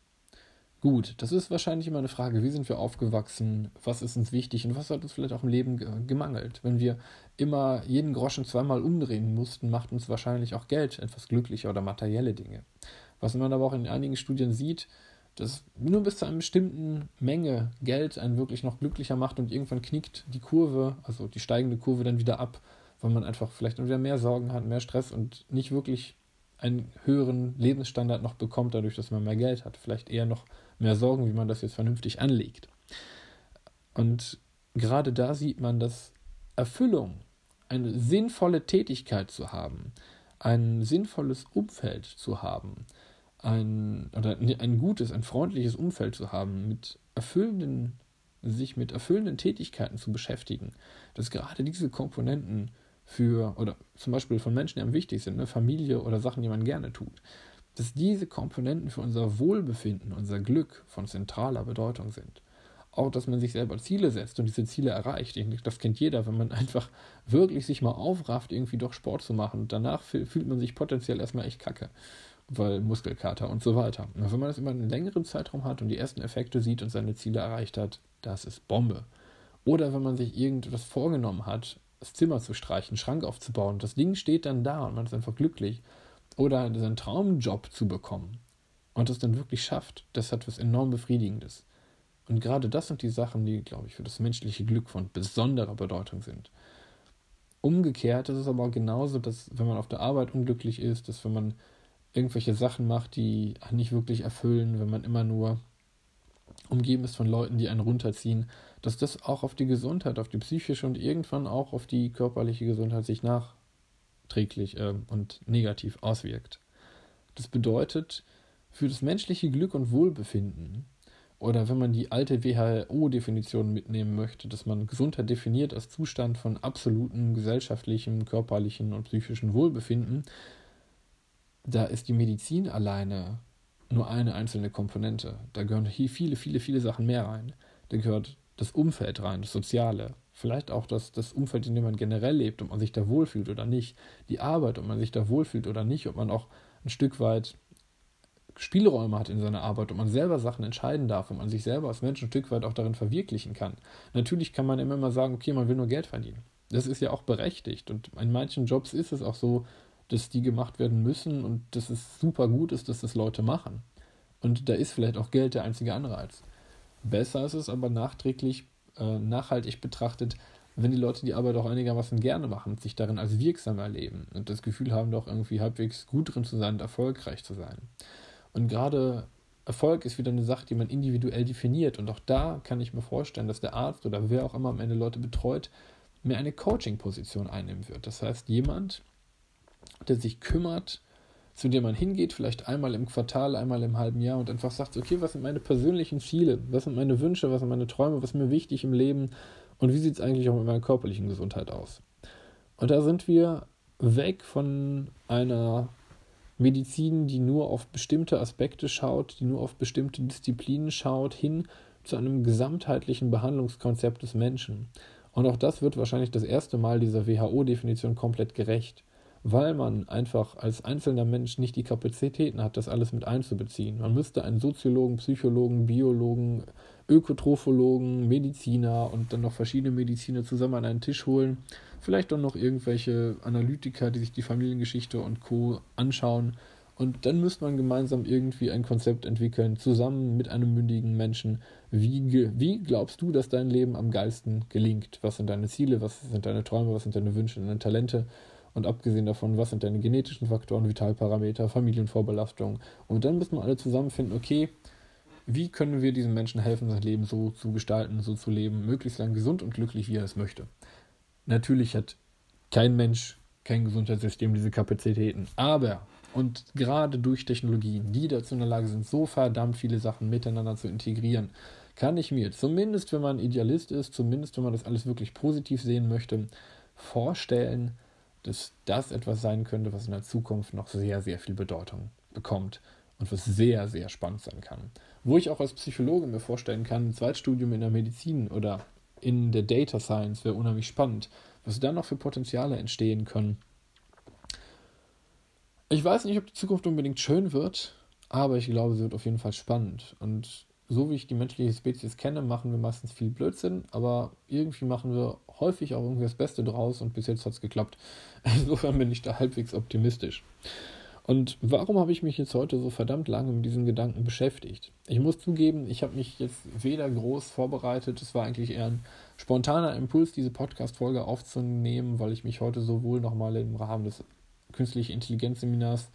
Gut, das ist wahrscheinlich immer eine Frage, wie sind wir aufgewachsen, was ist uns wichtig und was hat uns vielleicht auch im Leben gemangelt. Wenn wir immer jeden Groschen zweimal umdrehen mussten, macht uns wahrscheinlich auch Geld etwas glücklicher oder materielle Dinge. Was man aber auch in einigen Studien sieht, das nur bis zu einer bestimmten Menge Geld einen wirklich noch glücklicher macht und irgendwann knickt die Kurve, also die steigende Kurve dann wieder ab, weil man einfach vielleicht wieder mehr Sorgen hat, mehr Stress und nicht wirklich einen höheren Lebensstandard noch bekommt, dadurch, dass man mehr Geld hat. Vielleicht eher noch mehr Sorgen, wie man das jetzt vernünftig anlegt. Und gerade da sieht man, dass Erfüllung, eine sinnvolle Tätigkeit zu haben, ein sinnvolles Umfeld zu haben, ein, oder ein gutes, ein freundliches Umfeld zu haben, mit erfüllenden, sich mit erfüllenden Tätigkeiten zu beschäftigen, dass gerade diese Komponenten für, oder zum Beispiel von Menschen, die am wichtig sind, ne, Familie oder Sachen, die man gerne tut, dass diese Komponenten für unser Wohlbefinden, unser Glück von zentraler Bedeutung sind. Auch, dass man sich selber Ziele setzt und diese Ziele erreicht. Das kennt jeder, wenn man einfach wirklich sich mal aufrafft, irgendwie doch Sport zu machen. Und danach fühlt man sich potenziell erstmal echt kacke, weil Muskelkater und so weiter. Und wenn man das über einen längeren Zeitraum hat und die ersten Effekte sieht und seine Ziele erreicht hat, das ist Bombe. Oder wenn man sich irgendwas vorgenommen hat, das Zimmer zu streichen, Schrank aufzubauen, das Ding steht dann da und man ist einfach glücklich oder seinen Traumjob zu bekommen und es dann wirklich schafft, das hat was enorm Befriedigendes. Und gerade das sind die Sachen, die, glaube ich, für das menschliche Glück von besonderer Bedeutung sind. Umgekehrt ist es aber genauso, dass wenn man auf der Arbeit unglücklich ist, dass wenn man irgendwelche Sachen macht, die nicht wirklich erfüllen, wenn man immer nur umgeben ist von Leuten, die einen runterziehen, dass das auch auf die Gesundheit, auf die psychische und irgendwann auch auf die körperliche Gesundheit sich nach träglich äh, und negativ auswirkt. Das bedeutet, für das menschliche Glück und Wohlbefinden, oder wenn man die alte WHO-Definition mitnehmen möchte, dass man Gesundheit definiert als Zustand von absolutem gesellschaftlichem, körperlichen und psychischen Wohlbefinden, da ist die Medizin alleine nur eine einzelne Komponente. Da gehören hier viele, viele, viele Sachen mehr rein. Da gehört das Umfeld rein, das Soziale, vielleicht auch das, das Umfeld, in dem man generell lebt, ob man sich da wohlfühlt oder nicht, die Arbeit, ob man sich da wohlfühlt oder nicht, ob man auch ein Stück weit Spielräume hat in seiner Arbeit, ob man selber Sachen entscheiden darf, ob man sich selber als Mensch ein Stück weit auch darin verwirklichen kann. Natürlich kann man immer mal sagen, okay, man will nur Geld verdienen. Das ist ja auch berechtigt und in manchen Jobs ist es auch so, dass die gemacht werden müssen und dass es super gut ist, dass das Leute machen. Und da ist vielleicht auch Geld der einzige Anreiz. Besser ist es aber nachträglich, äh, nachhaltig betrachtet, wenn die Leute die Arbeit auch einigermaßen gerne machen sich darin als wirksam erleben und das Gefühl haben, doch irgendwie halbwegs gut drin zu sein und erfolgreich zu sein. Und gerade Erfolg ist wieder eine Sache, die man individuell definiert. Und auch da kann ich mir vorstellen, dass der Arzt oder wer auch immer am Ende Leute betreut, mehr eine Coaching-Position einnehmen wird. Das heißt, jemand, der sich kümmert, zu dem man hingeht, vielleicht einmal im Quartal, einmal im halben Jahr und einfach sagt, okay, was sind meine persönlichen Ziele, was sind meine Wünsche, was sind meine Träume, was ist mir wichtig im Leben? Und wie sieht es eigentlich auch mit meiner körperlichen Gesundheit aus. Und da sind wir weg von einer Medizin, die nur auf bestimmte Aspekte schaut, die nur auf bestimmte Disziplinen schaut, hin zu einem gesamtheitlichen Behandlungskonzept des Menschen. Und auch das wird wahrscheinlich das erste Mal dieser WHO-Definition komplett gerecht weil man einfach als einzelner Mensch nicht die Kapazitäten hat, das alles mit einzubeziehen. Man müsste einen Soziologen, Psychologen, Biologen, Ökotrophologen, Mediziner und dann noch verschiedene Mediziner zusammen an einen Tisch holen. Vielleicht auch noch irgendwelche Analytiker, die sich die Familiengeschichte und Co. anschauen. Und dann müsste man gemeinsam irgendwie ein Konzept entwickeln, zusammen mit einem mündigen Menschen. Wie, wie glaubst du, dass dein Leben am geilsten gelingt? Was sind deine Ziele? Was sind deine Träume? Was sind deine Wünsche, deine Talente? Und abgesehen davon, was sind deine genetischen Faktoren, Vitalparameter, Familienvorbelastung. Und dann müssen wir alle zusammenfinden, okay, wie können wir diesen Menschen helfen, sein Leben so zu gestalten, so zu leben, möglichst lang gesund und glücklich, wie er es möchte. Natürlich hat kein Mensch, kein Gesundheitssystem diese Kapazitäten. Aber, und gerade durch Technologien, die dazu in der Lage sind, so verdammt viele Sachen miteinander zu integrieren, kann ich mir, zumindest wenn man Idealist ist, zumindest wenn man das alles wirklich positiv sehen möchte, vorstellen, dass das etwas sein könnte, was in der Zukunft noch sehr, sehr viel Bedeutung bekommt und was sehr, sehr spannend sein kann. Wo ich auch als Psychologe mir vorstellen kann, ein Zweitstudium in der Medizin oder in der Data Science wäre unheimlich spannend, was da noch für Potenziale entstehen können. Ich weiß nicht, ob die Zukunft unbedingt schön wird, aber ich glaube, sie wird auf jeden Fall spannend. Und so wie ich die menschliche Spezies kenne, machen wir meistens viel Blödsinn, aber irgendwie machen wir häufig auch irgendwie das Beste draus und bis jetzt hat es geklappt. Insofern bin ich da halbwegs optimistisch. Und warum habe ich mich jetzt heute so verdammt lange mit diesen Gedanken beschäftigt? Ich muss zugeben, ich habe mich jetzt weder groß vorbereitet, es war eigentlich eher ein spontaner Impuls, diese Podcast-Folge aufzunehmen, weil ich mich heute sowohl nochmal im Rahmen des künstlichen Intelligenzseminars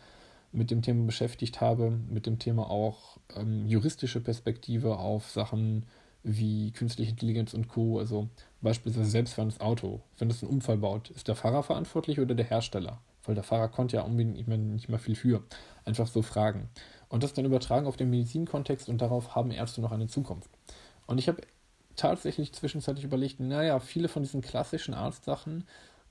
mit dem Thema beschäftigt habe, mit dem Thema auch ähm, juristische Perspektive auf Sachen wie künstliche Intelligenz und Co. Also beispielsweise selbstfahrendes Auto. Wenn es einen Unfall baut, ist der Fahrer verantwortlich oder der Hersteller? weil der Fahrer konnte ja unbedingt nicht mehr, nicht mehr viel für. Einfach so fragen. Und das dann übertragen auf den Medizinkontext und darauf haben Ärzte noch eine Zukunft. Und ich habe tatsächlich zwischenzeitlich überlegt, naja, viele von diesen klassischen Arztsachen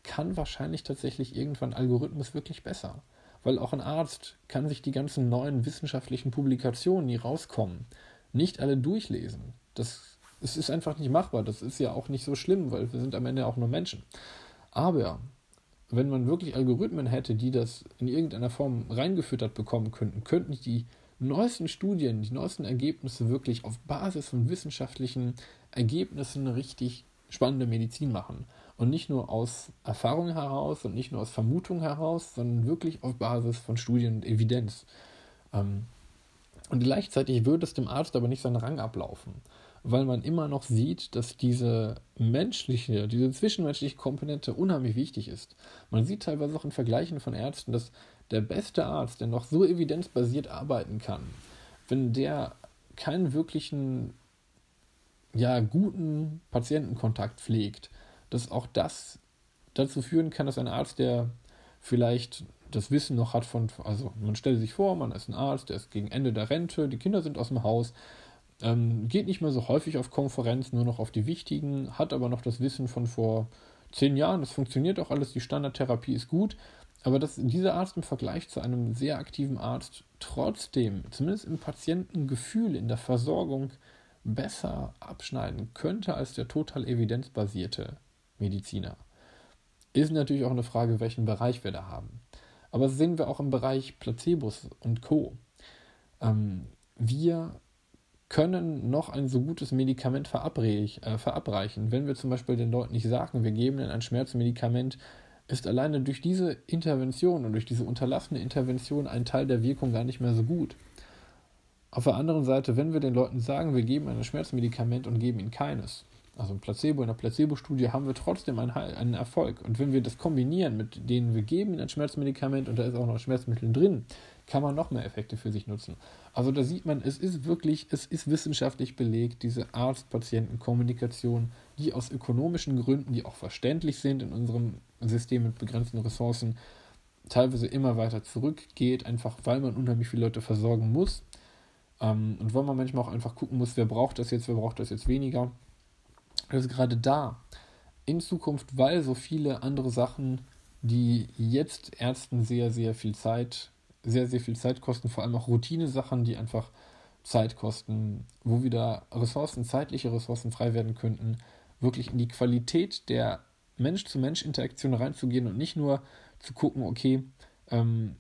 kann wahrscheinlich tatsächlich irgendwann Algorithmus wirklich besser. Weil auch ein Arzt kann sich die ganzen neuen wissenschaftlichen Publikationen, die rauskommen, nicht alle durchlesen. Das, das ist einfach nicht machbar. Das ist ja auch nicht so schlimm, weil wir sind am Ende auch nur Menschen. Aber wenn man wirklich Algorithmen hätte, die das in irgendeiner Form reingefüttert bekommen könnten, könnten die neuesten Studien, die neuesten Ergebnisse wirklich auf Basis von wissenschaftlichen Ergebnissen richtig spannende Medizin machen. Und nicht nur aus Erfahrung heraus und nicht nur aus Vermutung heraus, sondern wirklich auf Basis von Studien und Evidenz. Ähm, und gleichzeitig würde es dem Arzt aber nicht seinen Rang ablaufen, weil man immer noch sieht, dass diese menschliche, diese zwischenmenschliche Komponente unheimlich wichtig ist. Man sieht teilweise auch in Vergleichen von Ärzten, dass der beste Arzt, der noch so evidenzbasiert arbeiten kann, wenn der keinen wirklichen, ja, guten Patientenkontakt pflegt, dass auch das dazu führen kann, dass ein Arzt, der vielleicht das Wissen noch hat von, also man stellt sich vor, man ist ein Arzt, der ist gegen Ende der Rente, die Kinder sind aus dem Haus, ähm, geht nicht mehr so häufig auf Konferenzen, nur noch auf die wichtigen, hat aber noch das Wissen von vor zehn Jahren, das funktioniert auch alles, die Standardtherapie ist gut, aber dass dieser Arzt im Vergleich zu einem sehr aktiven Arzt trotzdem, zumindest im Patientengefühl, in der Versorgung, besser abschneiden könnte als der total evidenzbasierte Mediziner. Ist natürlich auch eine Frage, welchen Bereich wir da haben. Aber das sehen wir auch im Bereich Placebos und Co. Ähm, wir können noch ein so gutes Medikament äh, verabreichen. Wenn wir zum Beispiel den Leuten nicht sagen, wir geben ihnen ein Schmerzmedikament, ist alleine durch diese Intervention und durch diese unterlassene Intervention ein Teil der Wirkung gar nicht mehr so gut. Auf der anderen Seite, wenn wir den Leuten sagen, wir geben ein Schmerzmedikament und geben ihnen keines, also ein Placebo, in der Placebo-Studie haben wir trotzdem einen, einen, Erfolg. Und wenn wir das kombinieren mit denen wir geben ein Schmerzmedikament und da ist auch noch Schmerzmittel drin, kann man noch mehr Effekte für sich nutzen. Also da sieht man, es ist wirklich, es ist wissenschaftlich belegt, diese Arzt-Patienten-Kommunikation, die aus ökonomischen Gründen, die auch verständlich sind in unserem System mit begrenzten Ressourcen, teilweise immer weiter zurückgeht, einfach weil man unheimlich viele Leute versorgen muss. Ähm, und weil man manchmal auch einfach gucken muss, wer braucht das jetzt, wer braucht das jetzt weniger also gerade da in Zukunft, weil so viele andere Sachen, die jetzt Ärzten sehr, sehr viel Zeit, sehr, sehr viel Zeit kosten, vor allem auch Routine-Sachen, die einfach Zeit kosten, wo wieder Ressourcen, zeitliche Ressourcen frei werden könnten, wirklich in die Qualität der Mensch-zu-Mensch-Interaktion reinzugehen und nicht nur zu gucken, okay, ähm,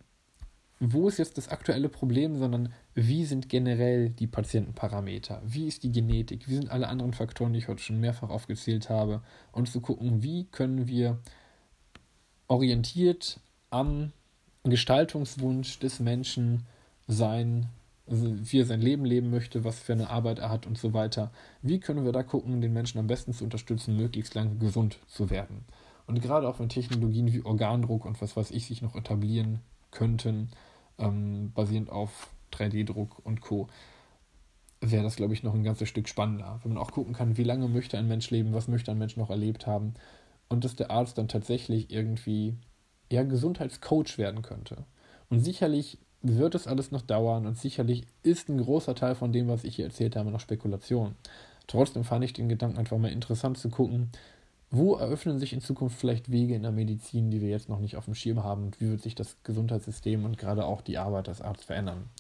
wo ist jetzt das aktuelle Problem, sondern wie sind generell die Patientenparameter, wie ist die Genetik, wie sind alle anderen Faktoren, die ich heute schon mehrfach aufgezählt habe, und zu gucken, wie können wir orientiert am Gestaltungswunsch des Menschen sein, also wie er sein Leben leben möchte, was für eine Arbeit er hat und so weiter. Wie können wir da gucken, den Menschen am besten zu unterstützen, möglichst lange gesund zu werden? Und gerade auch wenn Technologien wie Organdruck und was weiß ich sich noch etablieren könnten, ähm, basierend auf 3D-Druck und Co., wäre das, glaube ich, noch ein ganzes Stück spannender. Wenn man auch gucken kann, wie lange möchte ein Mensch leben, was möchte ein Mensch noch erlebt haben und dass der Arzt dann tatsächlich irgendwie eher Gesundheitscoach werden könnte. Und sicherlich wird es alles noch dauern und sicherlich ist ein großer Teil von dem, was ich hier erzählt habe, noch Spekulation. Trotzdem fand ich den Gedanken einfach mal interessant zu gucken, wo eröffnen sich in Zukunft vielleicht Wege in der Medizin, die wir jetzt noch nicht auf dem Schirm haben? Und wie wird sich das Gesundheitssystem und gerade auch die Arbeit als Arzt verändern?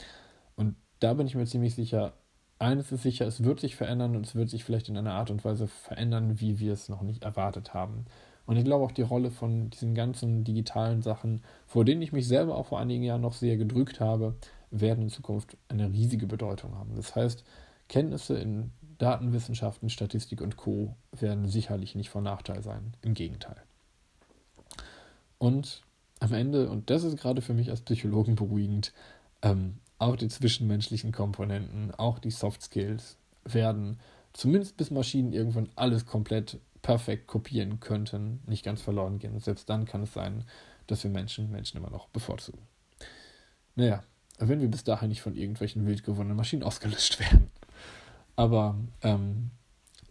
Und da bin ich mir ziemlich sicher, eines ist sicher, es wird sich verändern und es wird sich vielleicht in einer Art und Weise verändern, wie wir es noch nicht erwartet haben. Und ich glaube auch die Rolle von diesen ganzen digitalen Sachen, vor denen ich mich selber auch vor einigen Jahren noch sehr gedrückt habe, werden in Zukunft eine riesige Bedeutung haben. Das heißt, Kenntnisse in Datenwissenschaften, Statistik und Co. werden sicherlich nicht von Nachteil sein. Im Gegenteil. Und am Ende, und das ist gerade für mich als Psychologen beruhigend, ähm, auch die zwischenmenschlichen Komponenten, auch die Soft Skills werden, zumindest bis Maschinen irgendwann alles komplett perfekt kopieren könnten, nicht ganz verloren gehen. Selbst dann kann es sein, dass wir Menschen Menschen immer noch bevorzugen. Naja, wenn wir bis dahin nicht von irgendwelchen wild gewonnenen Maschinen ausgelöscht werden. Aber ähm,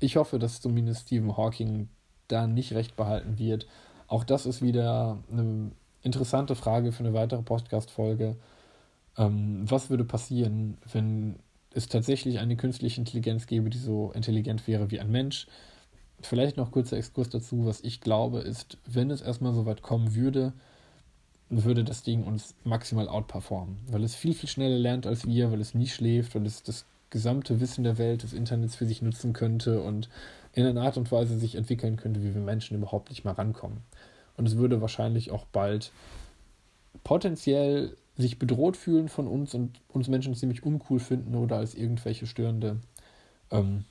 ich hoffe, dass zumindest Stephen Hawking da nicht recht behalten wird. Auch das ist wieder eine interessante Frage für eine weitere Podcast-Folge. Ähm, was würde passieren, wenn es tatsächlich eine künstliche Intelligenz gäbe, die so intelligent wäre wie ein Mensch? Vielleicht noch kurzer Exkurs dazu. Was ich glaube, ist, wenn es erstmal so weit kommen würde, würde das Ding uns maximal outperformen, weil es viel, viel schneller lernt als wir, weil es nie schläft, weil es das gesamte Wissen der Welt, des Internets für sich nutzen könnte und in einer Art und Weise sich entwickeln könnte, wie wir Menschen überhaupt nicht mal rankommen. Und es würde wahrscheinlich auch bald potenziell sich bedroht fühlen von uns und uns Menschen ziemlich uncool finden oder als irgendwelche störende ähm,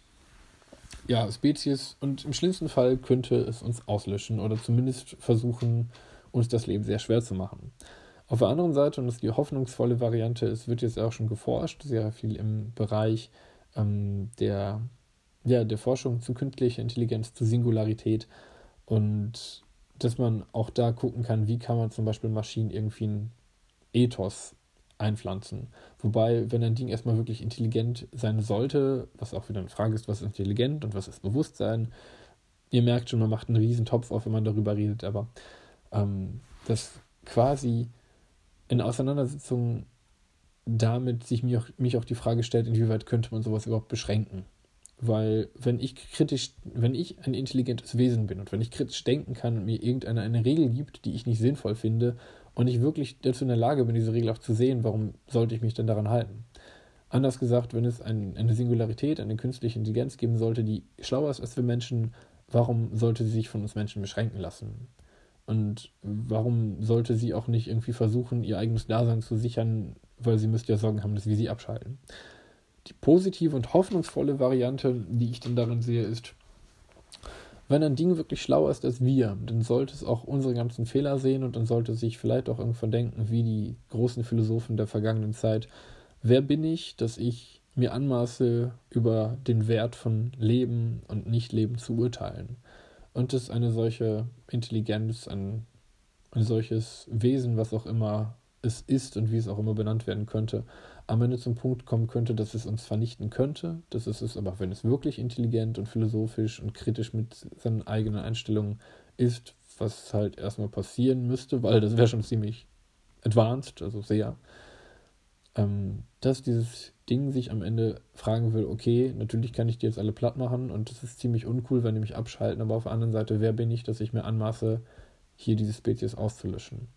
ja, Spezies. Und im schlimmsten Fall könnte es uns auslöschen oder zumindest versuchen, uns das Leben sehr schwer zu machen. Auf der anderen Seite, und das ist die hoffnungsvolle Variante, es wird jetzt auch schon geforscht, sehr viel im Bereich ähm, der, ja, der Forschung zu künstlicher Intelligenz, zu Singularität und dass man auch da gucken kann, wie kann man zum Beispiel Maschinen irgendwie ein Ethos einpflanzen. Wobei, wenn ein Ding erstmal wirklich intelligent sein sollte, was auch wieder eine Frage ist, was ist intelligent und was ist Bewusstsein, ihr merkt schon, man macht einen riesen Topf auf, wenn man darüber redet, aber ähm, dass quasi in Auseinandersetzungen damit sich mir auch, mich auch die Frage stellt, inwieweit könnte man sowas überhaupt beschränken. Weil wenn ich kritisch, wenn ich ein intelligentes Wesen bin und wenn ich kritisch denken kann und mir irgendeine eine Regel gibt, die ich nicht sinnvoll finde und ich wirklich dazu in der Lage bin, diese Regel auch zu sehen, warum sollte ich mich denn daran halten? Anders gesagt, wenn es ein, eine Singularität, eine künstliche Intelligenz geben sollte, die schlauer ist als wir Menschen, warum sollte sie sich von uns Menschen beschränken lassen? Und warum sollte sie auch nicht irgendwie versuchen, ihr eigenes Dasein zu sichern, weil sie müsste ja Sorgen haben, dass wir sie abschalten? Die positive und hoffnungsvolle Variante, die ich dann darin sehe, ist, wenn ein Ding wirklich schlauer ist als wir, dann sollte es auch unsere ganzen Fehler sehen und dann sollte sich vielleicht auch irgendwann denken, wie die großen Philosophen der vergangenen Zeit, wer bin ich, dass ich mir anmaße, über den Wert von Leben und Nichtleben zu urteilen? Und dass eine solche Intelligenz, ein, ein solches Wesen, was auch immer es ist und wie es auch immer benannt werden könnte, am Ende zum Punkt kommen könnte, dass es uns vernichten könnte. Das ist es aber, wenn es wirklich intelligent und philosophisch und kritisch mit seinen eigenen Einstellungen ist, was halt erstmal passieren müsste, weil das wäre schon ziemlich advanced, also sehr, ähm, dass dieses Ding sich am Ende fragen will, okay, natürlich kann ich die jetzt alle platt machen und das ist ziemlich uncool, wenn die mich abschalten, aber auf der anderen Seite, wer bin ich, dass ich mir anmaße, hier diese Spezies auszulöschen?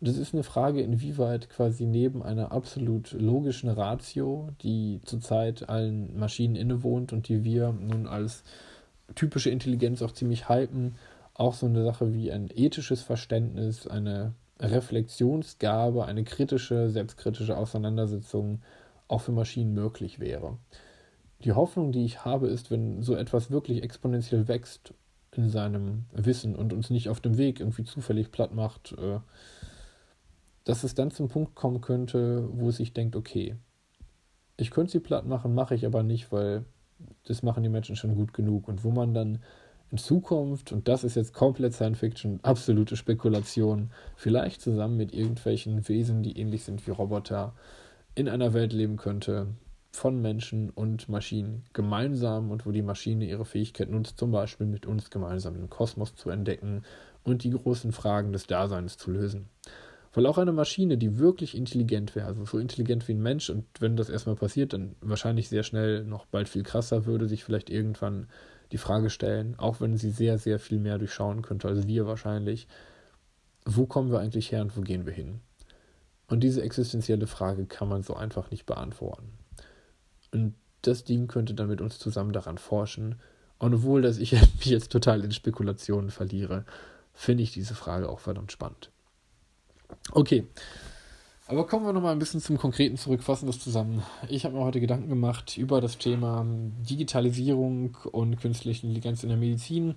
Das ist eine Frage, inwieweit quasi neben einer absolut logischen Ratio, die zurzeit allen Maschinen innewohnt und die wir nun als typische Intelligenz auch ziemlich hypen, auch so eine Sache wie ein ethisches Verständnis, eine Reflexionsgabe, eine kritische, selbstkritische Auseinandersetzung auch für Maschinen möglich wäre. Die Hoffnung, die ich habe, ist, wenn so etwas wirklich exponentiell wächst in seinem Wissen und uns nicht auf dem Weg irgendwie zufällig platt macht, äh, dass es dann zum Punkt kommen könnte, wo es sich denkt, okay, ich könnte sie platt machen, mache ich aber nicht, weil das machen die Menschen schon gut genug. Und wo man dann in Zukunft, und das ist jetzt komplett Science Fiction, absolute Spekulation, vielleicht zusammen mit irgendwelchen Wesen, die ähnlich sind wie Roboter, in einer Welt leben könnte, von Menschen und Maschinen gemeinsam und wo die Maschine ihre Fähigkeit nutzt, zum Beispiel mit uns gemeinsam den Kosmos zu entdecken und die großen Fragen des Daseins zu lösen. Weil auch eine Maschine, die wirklich intelligent wäre, also so intelligent wie ein Mensch, und wenn das erstmal passiert, dann wahrscheinlich sehr schnell noch bald viel krasser, würde sich vielleicht irgendwann die Frage stellen, auch wenn sie sehr, sehr viel mehr durchschauen könnte als wir wahrscheinlich, wo kommen wir eigentlich her und wo gehen wir hin? Und diese existenzielle Frage kann man so einfach nicht beantworten. Und das Ding könnte dann mit uns zusammen daran forschen. Und obwohl dass ich mich jetzt total in Spekulationen verliere, finde ich diese Frage auch verdammt spannend. Okay, aber kommen wir nochmal ein bisschen zum Konkreten zurück, fassen das zusammen. Ich habe mir heute Gedanken gemacht über das Thema Digitalisierung und künstliche Intelligenz in der Medizin.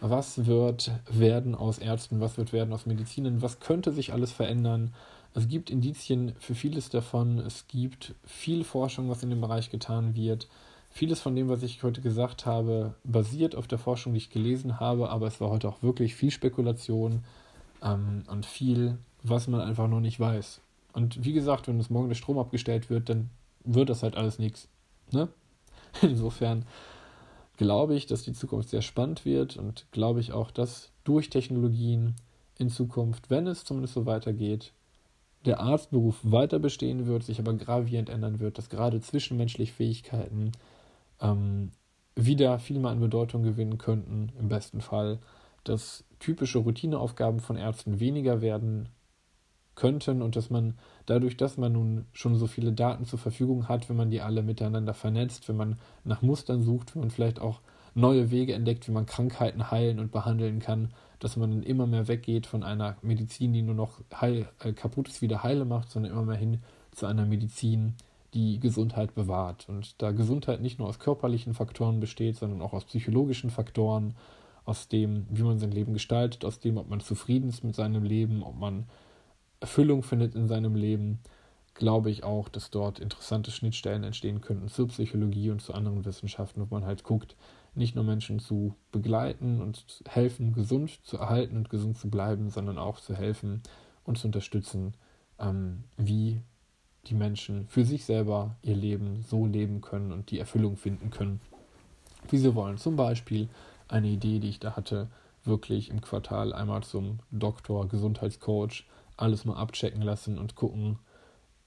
Was wird werden aus Ärzten, was wird werden aus Medizinen, was könnte sich alles verändern? Es gibt Indizien für vieles davon, es gibt viel Forschung, was in dem Bereich getan wird. Vieles von dem, was ich heute gesagt habe, basiert auf der Forschung, die ich gelesen habe, aber es war heute auch wirklich viel Spekulation ähm, und viel, was man einfach noch nicht weiß. Und wie gesagt, wenn es morgen der Strom abgestellt wird, dann wird das halt alles nichts. Ne? Insofern glaube ich, dass die Zukunft sehr spannend wird und glaube ich auch, dass durch Technologien in Zukunft, wenn es zumindest so weitergeht, der Arztberuf weiter bestehen wird, sich aber gravierend ändern wird, dass gerade zwischenmenschliche Fähigkeiten ähm, wieder viel mehr an Bedeutung gewinnen könnten, im besten Fall, dass typische Routineaufgaben von Ärzten weniger werden könnten und dass man dadurch, dass man nun schon so viele Daten zur Verfügung hat, wenn man die alle miteinander vernetzt, wenn man nach Mustern sucht, wenn man vielleicht auch neue Wege entdeckt, wie man Krankheiten heilen und behandeln kann, dass man dann immer mehr weggeht von einer Medizin, die nur noch heil, äh, kaputtes wieder heile macht, sondern immer mehr hin zu einer Medizin, die Gesundheit bewahrt. Und da Gesundheit nicht nur aus körperlichen Faktoren besteht, sondern auch aus psychologischen Faktoren, aus dem, wie man sein Leben gestaltet, aus dem, ob man zufrieden ist mit seinem Leben, ob man Erfüllung findet in seinem Leben, glaube ich auch, dass dort interessante Schnittstellen entstehen könnten zur Psychologie und zu anderen Wissenschaften, wo man halt guckt, nicht nur Menschen zu begleiten und helfen, gesund zu erhalten und gesund zu bleiben, sondern auch zu helfen und zu unterstützen, ähm, wie die Menschen für sich selber ihr Leben so leben können und die Erfüllung finden können, wie sie wollen. Zum Beispiel eine Idee, die ich da hatte, wirklich im Quartal einmal zum Doktor, Gesundheitscoach, alles mal abchecken lassen und gucken,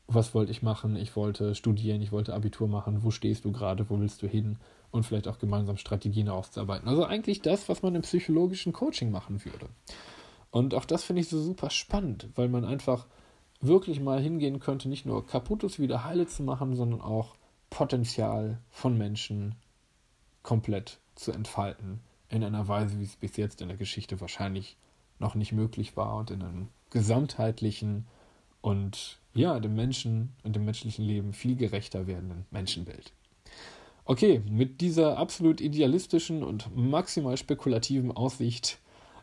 was wollte ich machen? Ich wollte studieren, ich wollte Abitur machen, wo stehst du gerade, wo willst du hin? Und vielleicht auch gemeinsam Strategien auszuarbeiten. Also eigentlich das, was man im psychologischen Coaching machen würde. Und auch das finde ich so super spannend, weil man einfach wirklich mal hingehen könnte, nicht nur kaputtes wieder heile zu machen, sondern auch Potenzial von Menschen komplett zu entfalten. In einer Weise, wie es bis jetzt in der Geschichte wahrscheinlich noch nicht möglich war und in einem gesamtheitlichen und ja, dem Menschen und dem menschlichen Leben viel gerechter werdenden Menschenbild. Okay, mit dieser absolut idealistischen und maximal spekulativen Aussicht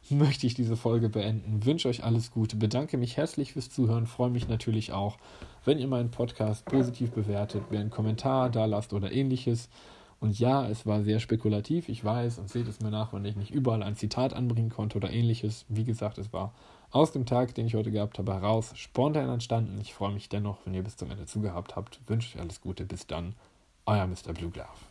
möchte ich diese Folge beenden. Wünsche euch alles Gute, bedanke mich herzlich fürs Zuhören, freue mich natürlich auch, wenn ihr meinen Podcast positiv bewertet, wer einen Kommentar da lasst oder ähnliches. Und ja, es war sehr spekulativ, ich weiß, und seht es mir nach, wenn ich nicht überall ein Zitat anbringen konnte oder ähnliches. Wie gesagt, es war aus dem Tag, den ich heute gehabt habe, heraus spontan entstanden. Ich freue mich dennoch, wenn ihr bis zum Ende zugehabt habt. Wünsche euch alles Gute, bis dann. Euer Mr. Blue Glove.